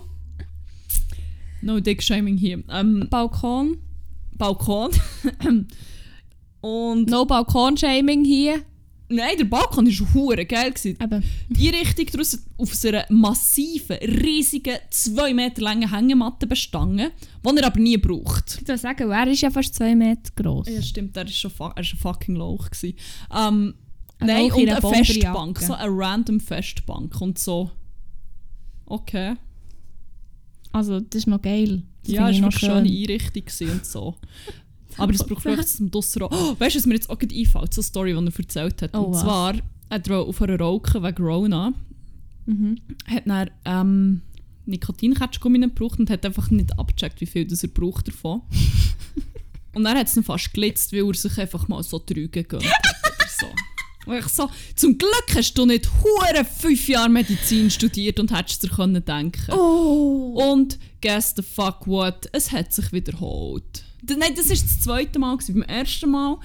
No dick shaming hier. Ähm, Balkon. Balkon. *laughs* Und No Balkon-Shaming hier. nein, der Balkon war hure geil. Eben. Die Richtung draussen auf so einer massiven, riesigen, 2 Meter langen Hängematte bestanden, die er aber nie braucht. Ich würde sagen, er ist ja fast zwei Meter gross. Ja, stimmt, er war schon er ist ein fucking Lauch. gewesen. Ähm, Ein nein, Lauch und eine. Festbank, so eine random Festbank und so. Okay. Also, das ist noch geil. Das ja, es war eine schöne Einrichtung und so. Aber es braucht *laughs* wirklich zum Dusser. Oh, weißt du, was mir jetzt auch gerade einfällt? So eine Story, die er erzählt hat. Oh, und was? zwar hat er auf einer Rauchen wegen Rona Mhm. hat dann ähm, Nikotinketschgummi gebraucht und hat einfach nicht abgecheckt, wie viel das er braucht davon. *laughs* und dann hat es fast gelitzt, weil er sich einfach mal so Trüge gegönnt hat oder so. Und ich so, zum Glück hast du nicht hure fünf Jahre Medizin studiert und hättest dir können denken. Oh! Und guess the fuck what, es hat sich wiederholt. Nein, das war das zweite Mal. Gewesen. Beim ersten Mal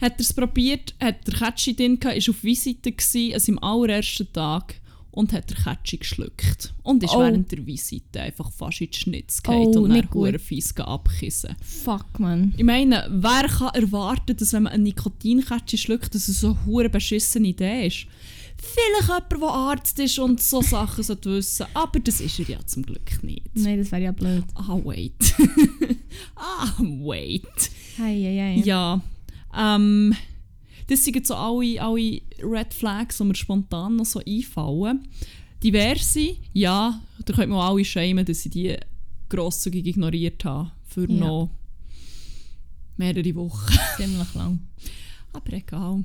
hat er es probiert, hat der Kätschi drin gehabt, ist auf Visite gsi, also im allerersten Tag und hat der Kätschi geschluckt. Und ist Oh. während der Visite einfach fast in die Schnitz Oh, gefallen und nicht dann hure fies abkissen. Fuck, man. Ich meine, wer kann erwarten, dass wenn man eine Nikotinkätschi schluckt, dass es so eine hure beschissene Idee ist? Vielleicht jemand, der Arzt ist und so Sachen sollte wissen, aber das ist er ja zum Glück nicht. Nein, das wäre ja blöd. Ah, wait. *laughs* ah, wait. Hey, hey, hey. Ja, ähm, das sind so alle, alle Red Flags, die mir spontan noch so einfallen. Diverse, ja, da könnt man auch alle schämen, dass ich die grosszügig ignoriert habe für Ja. noch mehrere Wochen. *laughs* Ziemlich lang. Aber egal.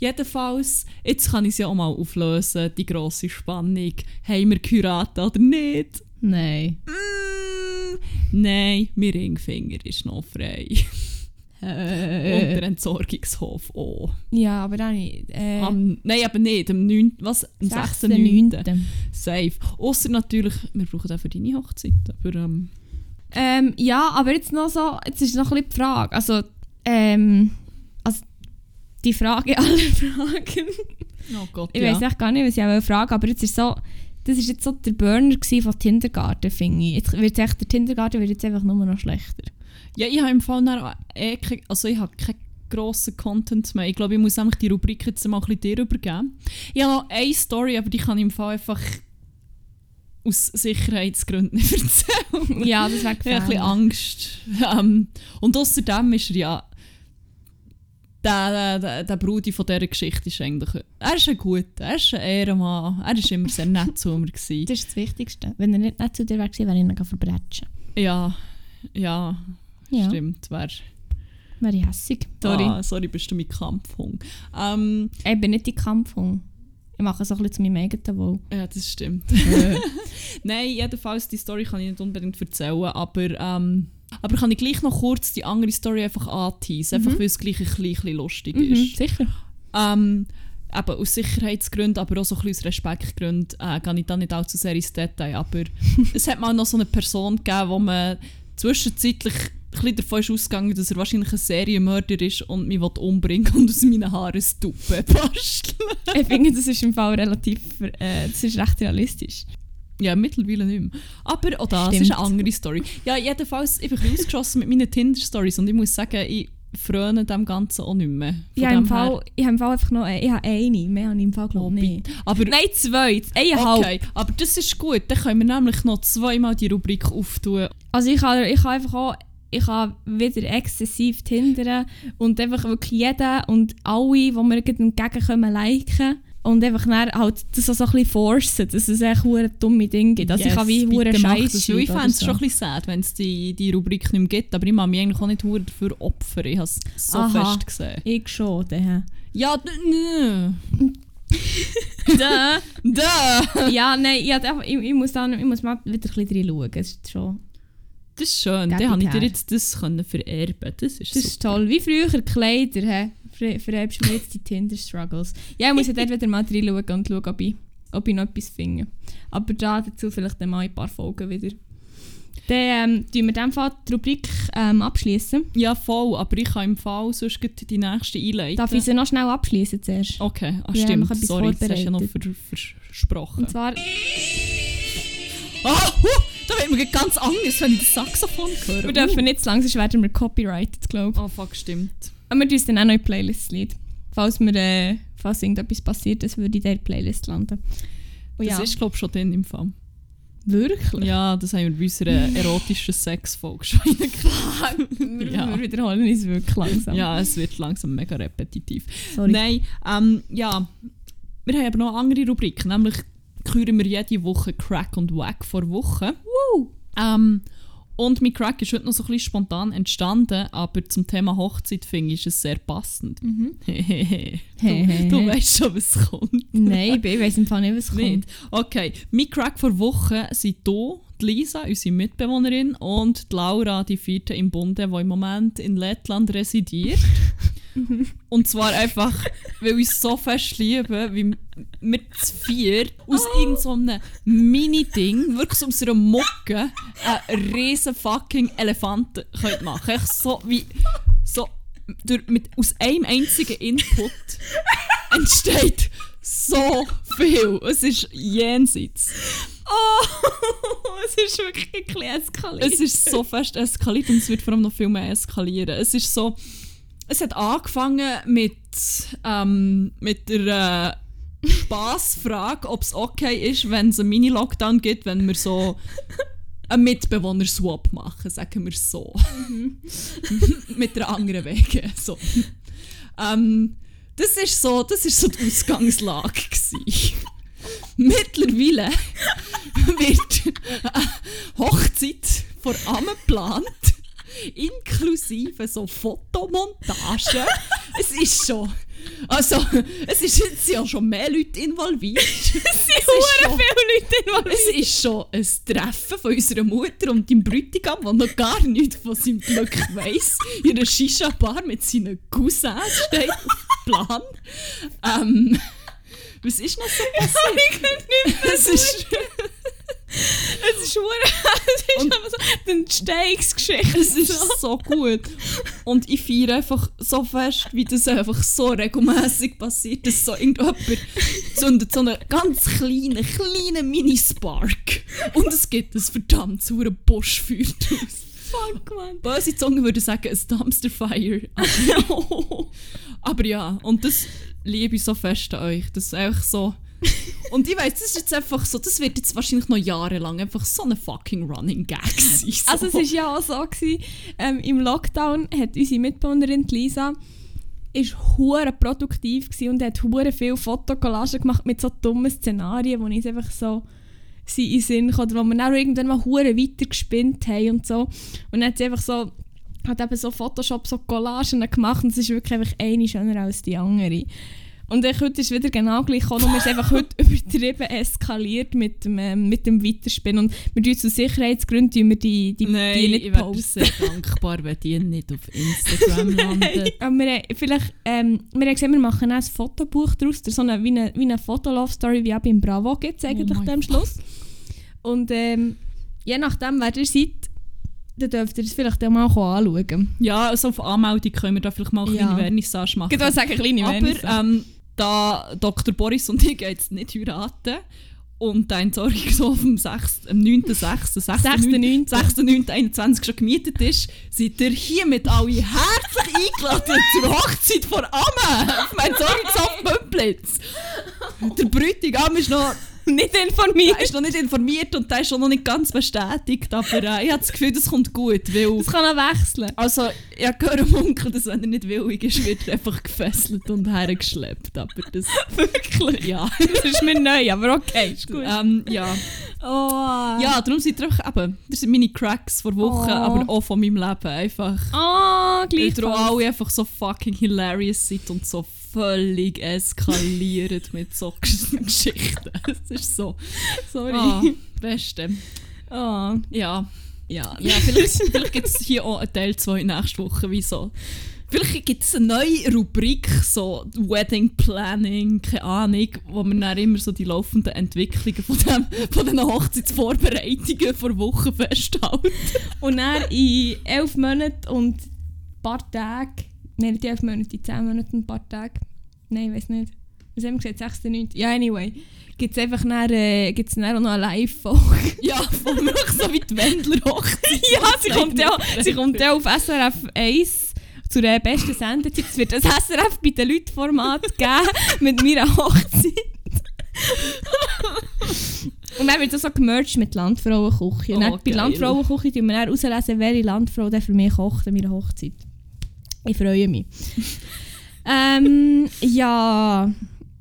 Jedenfalls, jetzt kann ich es ja auch mal auflösen, die grosse Spannung. Haben wir geheiratet oder nicht? Nein. Mm, nein, mein Ringfinger ist noch frei. *laughs* Und der Entsorgungshof auch. ja, aber dann... Äh, Am, nein, aber nicht. Am 9. Was? Am 6. 9. 6.9. Safe. Außer natürlich, wir brauchen auch für deine Hochzeit. Aber ähm, Ähm, ja, aber jetzt noch so, jetzt ist noch ein bisschen die Frage. Also, ähm, also die Frage aller *laughs* Fragen. oh Gott, Ich ja. weiß echt gar nicht, was ich auch fragen aber jetzt ist so, das ist jetzt so der Burner von Kindergarten, finde ich. Jetzt wird echt, der Kindergarten wird jetzt einfach nur noch schlechter. Ja, ich habe im Fall dann eh kein, also ich habe keinen grossen Content mehr. Ich glaube, ich muss einfach die Rubrik jetzt mal ein bisschen dir übergeben. Ich habe noch eine Story, aber die kann ich im Fall einfach aus Sicherheitsgründen *laughs* nicht erzählen. Ja, das wäre Ich habe ein bisschen gefährlich. Angst. Ähm, und außerdem ist er ja der, der, der Brudi von dieser Geschichte ist eigentlich... Er ist ein guter, er ist ein Ehrenmann. Er war immer sehr nett zu mir. Gewesen. Das ist das Wichtigste. Wenn er nicht, nicht zu dir wäre, wäre ich ihn verbrechen. Ja, ja, Ja, stimmt. Wär, wäre ich hässig. Sorry. Ah, sorry, bist du mein Kampfhund. Ähm, Ich bin nicht die Kampfhung. Ich mache so ein bisschen zu meinem eigenen Wohl. Ja, das stimmt. *laughs* Nein, jedenfalls, die Story kann ich nicht unbedingt erzählen, aber, ähm, aber kann ich gleich noch kurz die andere Story einfach anteasen, einfach Mhm. weil es gleich ein bisschen, bisschen lustig Mhm, ist. sicher. Ähm, eben aus Sicherheitsgründen, aber auch so ein bisschen aus Respektgründen äh, gehe ich da nicht allzu sehr ins Detail, aber *laughs* es hat mal noch so eine Person gegeben, wo man zwischenzeitlich ein bisschen davon ist ausgegangen, dass er wahrscheinlich ein Serienmörder ist und mich umbringen und aus meinen Haaren ein Tuppe *laughs* basteln. ich finde, das ist im Fall relativ, äh, das ist recht realistisch. Ja, mittlerweile nicht mehr. Aber auch das Stimmt. ist eine andere Story. Ja, jedenfalls, ich bin ausgeschossen mit meinen Tinder-Stories und ich muss sagen, ich fröne dem Ganzen auch nicht mehr. Von habe im her- Fall, ich habe einfach noch ich habe eine, mehr habe ich im Fall Oh, glaube ich nicht. Aber Nein, zwei, eineinhalb. okay, aber das ist gut. Dann können wir nämlich noch zweimal die Rubrik auftun. Also ich kann, ich kann einfach auch, ich kann wieder exzessiv tindern und einfach wirklich jeden und alle, die mir entgegenkommen, liken. Und einfach dann halt das so ein bisschen forcen, dass es echt hure dumme Dinge gibt. Also ich kann wie hure Scheiß Ich fände es oder schon so. ein bisschen sad, wenn es die, die Rubrik nicht mehr gibt. Aber ich mache mich eigentlich auch nicht hure dafür opfern. Ich habe es so Aha. fest gesehen. Ich schon, der. Ja, nö. *laughs* Da. Da! ja, nein, ich, einfach- ich, ich, muss da, ich muss mal wieder ein bisschen reinschauen. Das ist schon... Das ist schön. Dann habe ich dir jetzt das können vererben. Das ist Das super. ist toll. Wie früher Kleider, hä? Ver- Vererbst du mir jetzt die Tinder-Struggles. Ja, ich muss ja dort wieder mal reinschauen und schauen, ob ich, ob ich noch etwas finde. Aber da dazu vielleicht dann mal ein paar Folgen wieder. Dann ähm, tun wir in dem Fall die Rubrik ähm, abschließen. Ja, voll. Aber ich kann im Fall sonst die nächste einleiten. Darf ich sie noch schnell abschließen zuerst? Okay, ah, Ja, stimmt. Sorry, das hast du ja noch ver versprochen. Und zwar, Ah, huh, da wird mir ganz anders, wenn ich das Saxophon höre. wir dürfen nicht zu lang, sonst werden wir copyrighted, glaube ich. Oh, fuck, stimmt. Aber wir tun es dann auch noch in die Playlist-Lied. Falls, mir, äh, falls irgendetwas passiert, das würde in der Playlist landen. Und Das ja, ist, glaube ich, schon drin im Fall. wirklich. Ja, das haben wir bei unserer *laughs* erotischen Sexfolge schon. Wir, Ja. wir wiederholen uns wirklich langsam. Ja, es wird langsam mega repetitiv. Sorry. Nein, ähm, ja. Wir haben aber noch eine andere Rubrik, nämlich küren wir jede Woche Crack und Wack vor Woche. Woo. Ähm, und mein Crack ist heute noch so ein bisschen spontan entstanden, aber zum Thema Hochzeit finde ich ist es sehr passend. Mhm. *laughs* Hehehe. Hehehe. du, du weißt schon, was kommt. Nein, ich weiß im Fall nicht, was kommt. Nicht. Okay, mein Crack vor Woche sind hier die Lisa, unsere Mitbewohnerin, und die Laura, die vierte im Bunde, die im Moment in Lettland residiert. *laughs* und zwar einfach, weil wir uns so fest lieben, wie wir zu vier aus irgendeinem so einem Mini-Ding, wirklich aus einer Mucke, einen riesen fucking Elefanten machen können. So wie, so, durch, mit, aus einem einzigen Input entsteht so viel. Es ist jenseits. Oh, *laughs* es ist wirklich ein eskaliert. Es ist so fest eskaliert und es wird vor allem noch viel mehr eskalieren. Es ist so. Es hat angefangen mit, ähm, mit der äh, Spaßfrage, ob es okay ist, wenn es einen Mini-Lockdown gibt, wenn wir so einen Mitbewohner-Swap machen, sagen wir so. *laughs* mit einer anderen Wege. So. Ähm, das ist so, so die Ausgangslage. Mittlerweile wird eine Hochzeit vor Amme geplant inklusive so Fotomontagen. *laughs* es ist schon. Also, es ist jetzt ja schon mehr Leute involviert. *laughs* Es sind ist hure schon- viele Leute involviert. Es ist schon ein Treffen von unserer Mutter und dem Bräutigam, der noch gar nichts von seinem Glück weiss. In einer Shisha-Bar mit seinen Cousins steht auf dem Plan. Ähm, was ist noch so passiert? es ist, *laughs* Es ist hure, es ist Und- aber so die Entstehungsgeschichte. es ist so gut. Und ich feiere einfach so fest, wie das einfach so regelmäßig passiert, dass so irgendjemand zündet so einen ganz kleinen, kleinen Mini-Spark. Und es gibt ein verdammt sauer Buschfeuer draus. Fuck, man. Böse Zungen würde sagen, ein Dumpster Fire. Aber, *laughs* aber ja, und das liebe ich so fest an euch. Das ist einfach so. *laughs* Und ich weiß, das ist jetzt einfach so, das wird jetzt wahrscheinlich noch jahrelang einfach so ein fucking Running Gag *laughs* sein. So. Also es war ja auch so, gewesen, ähm, im Lockdown hat unsere Mitbewohnerin Lisa ist hure produktiv und hat hure viel Fotokollagen gemacht mit so dummen Szenarien, wo ich einfach so sie in den Sinn kam, oder wo wir dann auch irgendwann mal hure weiter gespinnt haben und so. Und dann hat sie einfach so hat eben so Photoshop so Collagen gemacht und es ist wirklich einfach eine schöner als die andere. Und ich, heute ist wieder genau gleich gekommen, und wir sind einfach *laughs* heute übertrieben eskaliert mit dem, ähm, mit dem Weiterspinnen. Und wir tun aus Sicherheitsgründen tun wir die, die, Nein, die nicht ich posten. sehr dankbar, wenn die nicht auf Instagram *laughs* landet. Aber wir, haben vielleicht, ähm, wir haben gesehen, wir machen auch ein Fotobuch daraus, so eine, wie eine, wie eine Fotolove-Story, wie auch beim Bravo gibt es eigentlich mein am Schluss. Und ähm, je nachdem, wer ihr seid, dann dürft ihr es vielleicht auch mal anschauen. Ja, also auf Anmeldung können wir da vielleicht mal eine Ja. kleine Vernissage machen. Ich würde sagen, kleine Aber ähm, da Dr. Boris und ich jetzt nicht heiraten und die Entsorgung so vom 6., am 9.6., 6.9.. 6.9.21 schon gemietet ist, seid ihr hiermit alle herzlich eingeladen zur Hochzeit von Amme auf dem Entsorgungshof Pümplitz. Der Bräutigam ist noch, *laughs* nicht informiert. der ist noch nicht informiert und der ist schon noch nicht ganz bestätigt, aber äh, ich habe das Gefühl, das kommt gut, weil... Das kann auch wechseln. Also, ich am Onkel, dass wenn er nicht willig ist, wird er einfach gefesselt und hergeschleppt. Aber das... *laughs* Wirklich? Ja. *laughs* Das ist mir neu, aber okay, ist gut. ähm, ja. Oh. ja, darum sind einfach eben... Das sind meine Cracks vor Wochen, Oh. aber auch von meinem Leben. Einfach... Oh, Weil gleich. auch alle einfach so fucking hilarious seid und so völlig eskaliert mit so *laughs* Geschichten. Es ist so... Sorry. Ah, Beste. Oh. Ja. Ja. Ja, vielleicht, vielleicht gibt es hier auch einen Teil 2 nächste Woche, wieso? Vielleicht gibt es eine neue Rubrik, so Wedding Planning, keine Ahnung, wo man dann immer so die laufenden Entwicklungen von, dem, von den Hochzeitsvorbereitungen vor Wochen festhalten. Und dann in elf Monaten und ein paar Tagen, nein, nicht elf Monate, in zehn Monaten und ein paar Tage, nein, ich weiß nicht, was haben wir gesagt, 6. 9. Ja, anyway, gibt es einfach dann, äh, gibt's auch noch eine Live-Folge. *laughs* Ja, von mir so wie die Wendler-Hochzeit. *laughs* ja, sie kommt ja sie kommt ja auf SRF 1 zu der besten Sendezeit. Es wird ein SRF bei den Leuten Format geben *laughs* mit meiner Hochzeit. Und dann wird das so gemerged mit Landfrauenküche. Oh, bei. Landfrauenküche tun wir dann auslesen, welche Landfrau dann für mich kocht an meiner Hochzeit. Ich freue mich. *laughs* ähm, ja.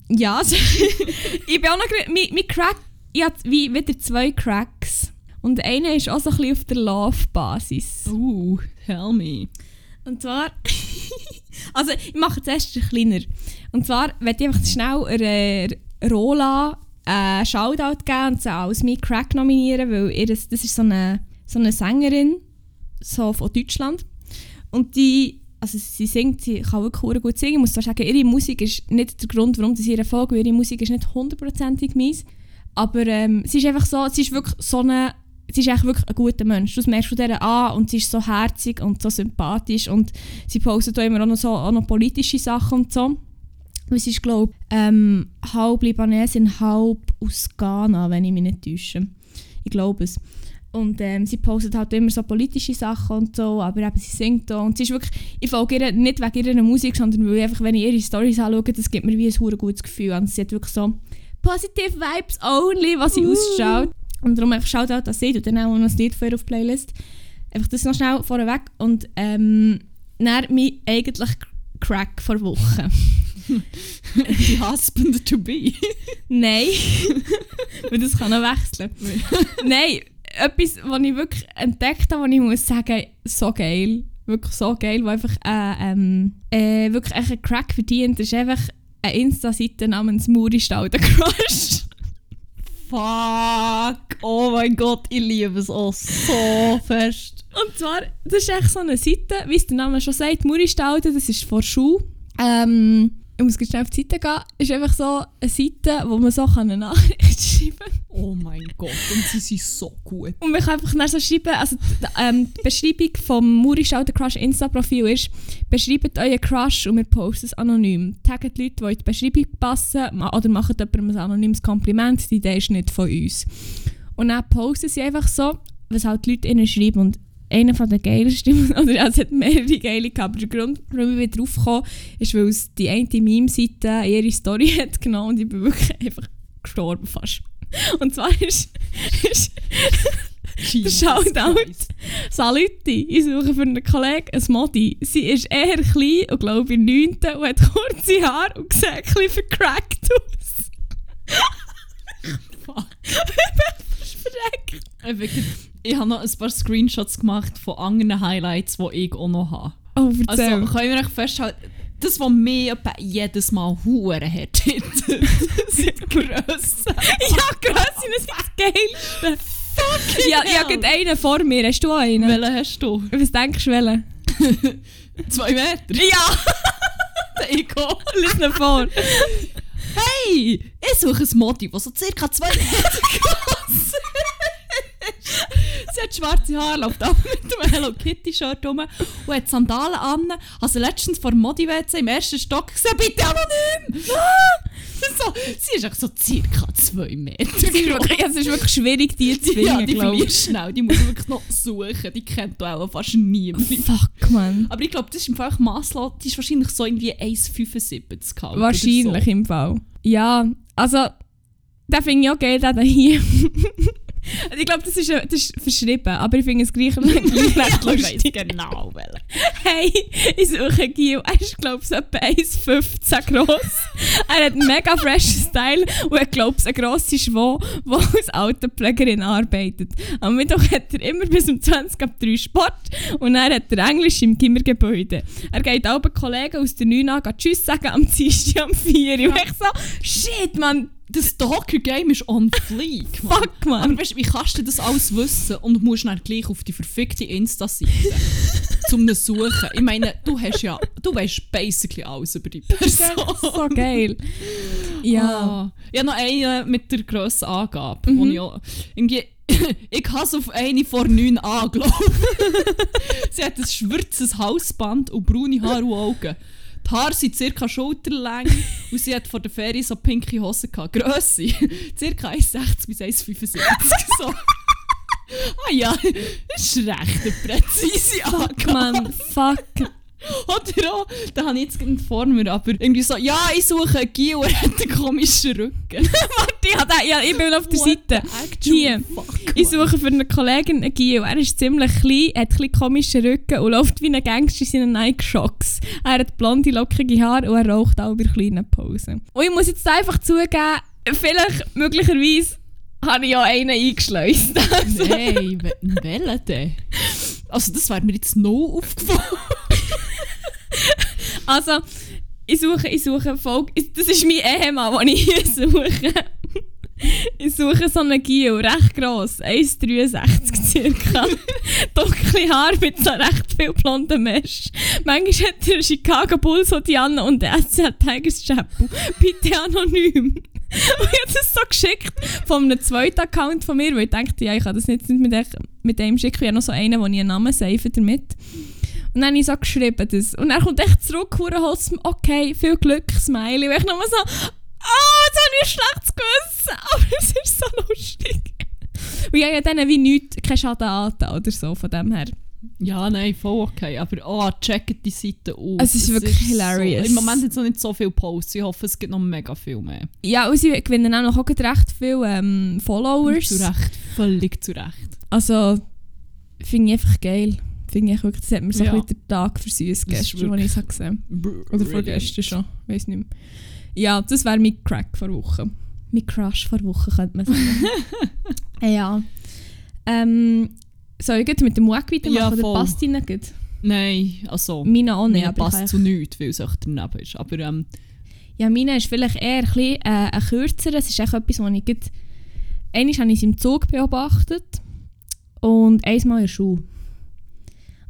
Ja, *laughs* also, ich bin auch noch... Mein, mein Crack... Ich habe wie wieder zwei Cracks. Und einer ist auch so ein bisschen auf der Love-Basis. Uh, tell me. Und zwar... *laughs* also, ich mache zuerst ein kleiner. Und zwar werde ich einfach schnell einer Rola einen Shoutout geben und sie als mein Crack nominieren, weil ihr, das das ist so eine, so eine Sängerin so von Deutschland. Und die... Also sie singt, sie kann wirklich gut singen. Ich muss sagen, ihre Musik ist nicht der Grund, warum sie ihre Folge, ihre Musik ist nicht hundertprozentig meins. Aber ähm, sie ist einfach so, sie ist wirklich so eine, sie ist echt wirklich ein guter Mensch. Das merkst du der an und sie ist so herzig und so sympathisch und sie postet auch immer auch noch, so, auch noch politische Sachen und so. Sie ist, glaube ich, ähm, halb Libanesin, halb aus Ghana, wenn ich mich nicht täusche. Ich glaube es. Und ähm, sie postet halt immer so politische Sachen und so, aber eben sie singt auch. Und sie ist wirklich, ich folge ihr nicht wegen ihrer Musik, sondern weil ich einfach, wenn ich ihre Storys anschaue, das gibt mir wie ein hure gutes Gefühl. Und sie hat wirklich so positive Vibes only, was sie Uh. ausschaut. Und darum einfach schaut halt, dass sie und dann auch noch ein Lied ihr auf die Playlist. Einfach das noch schnell vorweg. Und ähm, dann mein eigentlich Crack vor Wochen. *laughs* Die Husband to be. Nein. *laughs* Weil das kann noch wechseln. *laughs* Nein, etwas, was ich wirklich entdeckt habe, was ich muss sagen, so geil. Wirklich so geil, wo einfach äh, ähm, äh, wirklich einen Crack verdient, ist einfach eine Insta-Seite namens Muristall *laughs* der Crush. Fuck! Oh mein Gott, ich liebe es auch so fest. Und zwar, das ist echt so eine Seite, wie es der Name schon sagt, Muristalden, das ist vor Schuh. Ähm, muss ganz schnell auf die Seite gehen, ist einfach so eine Seite, wo man so eine Nachricht *laughs* schreiben kann. Oh mein Gott, und sie sind so gut. Und man kann einfach dann so schreiben, also die, ähm, die Beschreibung vom Muristalden Crush Insta-Profil ist, beschreibt euren Crush und wir posten es anonym. Taggt Leute, die in die Beschreibung passen oder macht jemandem ein anonymes Kompliment, die Idee ist nicht von uns. Und dann posten sie einfach so, was halt die Leute ihnen schreiben und einer von den geilsten, *laughs* oder ja, es hat mehrere geile gehabt, aber der Grund, warum ich wieder draufgekommen ist, weil es die eine Meme-Seite ihre Story *laughs* hat genommen und ich bin wirklich einfach gestorben fast. Und zwar ist, ist Shoutout. Saluti, ich suche für einen Kollegen ein Modi. Sie ist eher klein und glaube in 9. und hat *laughs* kurze Haare und sieht ein bisschen vercrackt aus. Fuck. Ich, wirklich, ich habe noch ein paar Screenshots gemacht von anderen Highlights, die ich auch noch habe. Oh, Also können wir echt festhalten, das, was mir jedes Mal Huren hat, *laughs* sind Grössen. ja, Grösse ist das Geilste. Fucking Ja, ich habe gerade einen vor mir. Hast du einen? Welchen hast du? Was denkst du, welchen? *laughs* Zwei Meter? Ja, *laughs* Der Ego. lies ihn vor. Hey, ich suche ein Modi, das so circa zwei Meter groß ist. *laughs* Sie hat schwarze Haare, läuft auch mit einem Hello Kitty Shirt rum und hat Sandalen an. Also letztens vor dem Modi WC im ersten Stock gesehen, bitte anonym! *laughs* so, sie ist echt so circa zwei Meter Es ist, wirklich, es ist wirklich schwierig, die zu finden, *laughs* Ja, die glaub verliert schnell, die muss ich wirklich noch suchen. Die kennt du auch fast niemand. Fuck, man. Aber ich glaube, das ist im Fall echt masslos. Die ist wahrscheinlich so irgendwie 1,75 kalt. Wahrscheinlich im Fall. Ja, also, den finde ich auch geil, den hier. Ich glaube, das, ist, äh, das ist verschrieben, aber ich finde es gleich, recht lustig. *laughs* genau welchen. Hey, ich suche Gio. Er ist, glaube ich, etwa 1,15 groß. er hat einen mega freshen Style und hat, glaube ich, eine grosse Schwau, die als Autopflegerin arbeitet. Am Mittwoch hat er immer bis um 20 ab 3 Sport und er hat er Englisch im Gimmergebäude. Er geht alle Kollegen aus der 9 an, Tschüss sagen am Dienstag am 4 Und ich so, shit, man, Das Stalker-Game ist on fleek, *laughs* Mann. fuck, man. Aber weißt, wie kannst du das alles wissen und musst dann gleich auf die verfickte Insta-Seite *laughs* zum ne suchen? Ich meine, du hast ja, du weißt basically alles über die Person. so geil. Ja. Ah. Ich habe noch eine mit der Grossenangabe, Mhm. wo ich irgendwie... *laughs* ich hasse auf eine vor 9 an, glaube Sie hat ein schwarzes Halsband und braune Haare und Augen. Die Haare sind ca. schulterlang *laughs* und sie hat vor der Ferie so pinke Hosen gehabt. Grösse, *laughs* ca. 1,60 bis 1,75. so. *laughs* Ah ja, das ist recht eine präzise Fuck, Angabe. man, fuck. *laughs* Oder auch, da habe ich jetzt gerade vor mir, aber irgendwie so, ja, ich suche einen und er hat einen komischen Rücken. *laughs* Warte, ich, ja, ich bin auf der Seite. Hier. Ich suche für eine Kollegin einen Gio. Er ist ziemlich klein, hat ein bisschen komischen Rücken und läuft wie ein Gangster in seinen Nike-Shocks. Er hat blonde, lockige Haare und er raucht auch bei kleinen Pausen. Und ich muss jetzt einfach zugeben, vielleicht, möglicherweise, habe ich ja einen eingeschleust. *laughs* Also, Nein, we- welchen denn? Also das wäre mir jetzt noch aufgefallen. *laughs* Also, ich suche, ich suche Folge. Das ist mein Ehemann, den ich hier suche. *laughs* Ich suche so einen Gio, recht gross, 1,63 circa. *laughs* Dunkle Haare mit so recht viel blonden Mesh. Manchmal hat er Chicago Bulls Hoodie an und einen SCL Tigers Chapel. Bitte anonym. Und ich habe das so geschickt von einem zweiten Account von mir, weil ich dachte, ja, ich kann das nicht mit, dem- mit dem schicken. Ich habe noch so einen, wo ich einen Namen save damit. Und dann habe ich so geschrieben das. Und dann kommt echt zurück, Hurenholz, okay, viel Glück, Smiley. Und ich nochmal so, oh, jetzt habe ich ein schlechtes Gewissen. *laughs* Aber es ist so lustig. Und ich habe ja denen wie nichts, keinen Schaden angetan oder so, von dem her. Ja, nein, voll okay. Aber oh, checkt die Seite aus. Es ist wirklich hilarious. So, Im Moment jetzt noch nicht so viele Posts. Ich hoffe, es gibt noch mega viel mehr. Ja, und sie gewinnen auch noch auch recht viele ähm, Followers. Zu Recht, völlig zu Recht. Also, finde ich einfach geil. Finde ich wirklich, das hat mir so Ja. ein bisschen den Tag versüßt gestern, als ich es habe gesehen Oder Brilliant. vorgestern schon, weiß nicht mehr. Ja, das wäre mein Crack vor Woche. Mein Crush vor Woche, könnte man sagen. *laughs* ja. Ähm, soll ich jetzt mit dem Wack weitermachen Ja, oder passt ihnen gut? Nein, also... Meine auch nicht, ich passt zu nichts, weil es echt daneben ist. Aber ähm, Ja, meine ist vielleicht eher ein, bisschen, äh, ein kürzer. Es ist echt etwas, was ich gerade... Einmal habe ich es im Zug beobachtet und einmal in der Schule.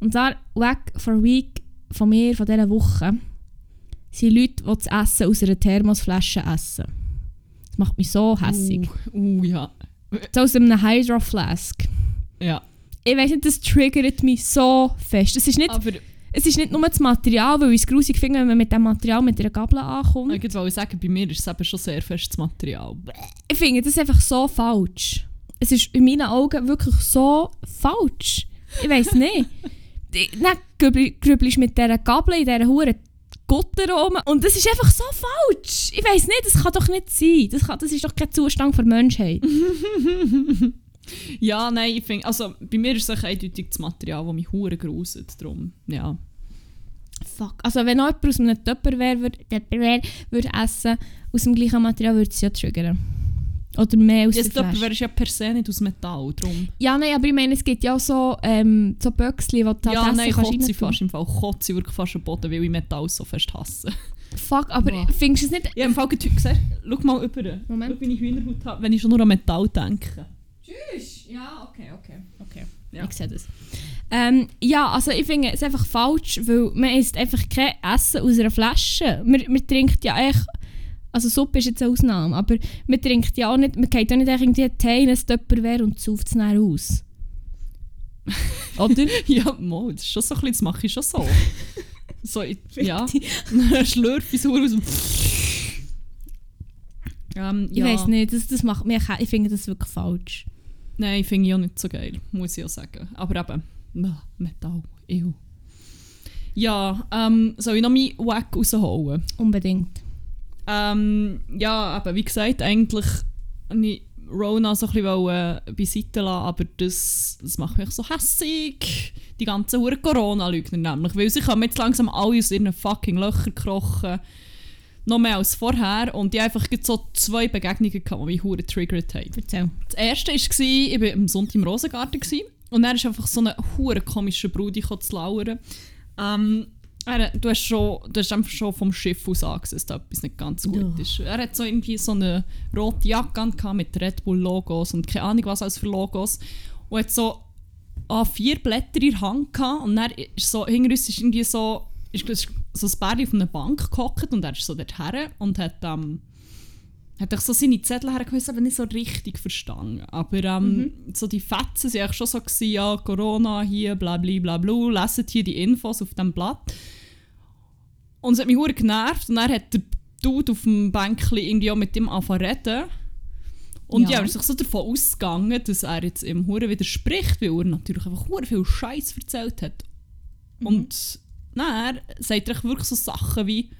Und zwar, Wack for Week von mir, von dieser Woche, sind Leute, die das Essen aus einer Thermosflasche essen. Das macht mich so hässig. Uh, uh, ja. So aus einem Hydro Flask. Ja. Ich weiß nicht, das triggert mich so fest. Es ist nicht, Aber es ist nicht nur das Material, weil ich es grusig finde, wenn man mit dem Material mit einer Gabel ankommt. ich wollte sagen, bei mir ist es eben schon sehr festes Material. Ich finde das einfach so falsch. Es ist in meinen Augen wirklich so falsch. Ich weiß nicht. Die- Dann grübel- grübelst mit dieser Gabel in dieser Hure Gutter rum und das ist einfach so falsch. Ich weiß nicht, das kann doch nicht sein. Das, kann, das ist doch kein Zustand für Menschheit. *laughs* Ja, nein, ich finde, also bei mir ist es eindeutig das Material, das mich hure gruselt. Darum, ja. Fuck. Also wenn jemand aus einem Tupperware würde, Tupperware würde essen, aus dem gleichen Material, würde es ja triggern. Oder mehr aus Ja, der Flasche. wäre ja per se nicht aus Metall, darum. Ja, nein, aber ich meine, es gibt ja auch so, ähm, so Böckchen, wo du Ja, nein, kotze ich fast im Fall. Kotze ich wirklich fast am Boden, weil ich Metall so fest hasse. Fuck, aber Boah. findest du es nicht... Ja, im Fall gesehen, schau mal über. Moment. Schau, wie ich Hühnerhaut habe, wenn ich schon nur an Metall denke. Tschüss! Ja, okay, okay, okay. Ja. Ich sehe das. Ähm, ja, also ich finde es einfach falsch, weil man isst einfach kein Essen aus einer Flasche. Man, man trinkt ja echt... Also Suppe ist jetzt eine Ausnahme, aber man trinkt ja auch nicht... Man geht ja nicht irgendwie Tee in ein Tupperware und sauft es dann aus. Oder? *laughs* Ja, mal, das ist schon so ein bisschen, das mache ich schon so. so, ich, *laughs* ja. Dann schlürfe ich so aus. Ähm, Ich ja. weiß nicht, das, das macht mich... Ich finde das wirklich falsch. Nein, finde ich auch nicht so geil, muss ich auch sagen. Aber eben, Metall, ew. Ja, ähm, soll ich noch meinen Wack rausholen? Unbedingt. Ähm, ja, eben, wie gesagt, eigentlich wollte ich Rona so ein bisschen wollen, äh, beiseite lassen, aber das, das macht mich so hässig. Die ganzen Huren Corona-Leugner nämlich, weil sie kommen jetzt langsam alle aus ihren fucking Löchern gekrochen. Noch mehr als vorher und ich einfach so zwei Begegnungen gehabt, die mich hure triggert haben. Erzähl. Das erste war, ich war am Sonntag im Rosengarten gewesen, und dann ist einfach so eine hure komische Brudi zu lauern. Ähm, er, du, hast schon, du hast einfach schon vom Schiff aus angesehen, dass da etwas nicht ganz gut Ja. ist. Er hat so irgendwie so eine rote Jacke an mit Red Bull Logos und keine Ahnung was alles für Logos. Und hat so A4 Blätter in der Hand gehabt und dann ist so, hinter uns ist irgendwie so, ist ist so ein Bärli auf einer Bank gehockt und er ist so dort her und hat ähm, hat ich so seine Zettel hergewiesen, aber nicht so richtig verstanden. Aber ähm, so die Fetzen waren eigentlich schon so, gewesen, ja, Corona hier, bla bla bla bla, lesen hier die Infos auf dem Blatt. Und es hat mich hure genervt und dann hat der Dude auf dem Bänkchen irgendwie auch mit ihm angefangen reden. Und Ja. ja, ist sich so davon ausgegangen, dass er jetzt ihm hure widerspricht, weil er natürlich einfach hure viel Scheiß erzählt hat. Und dann sagt er wirklich so Sachen wie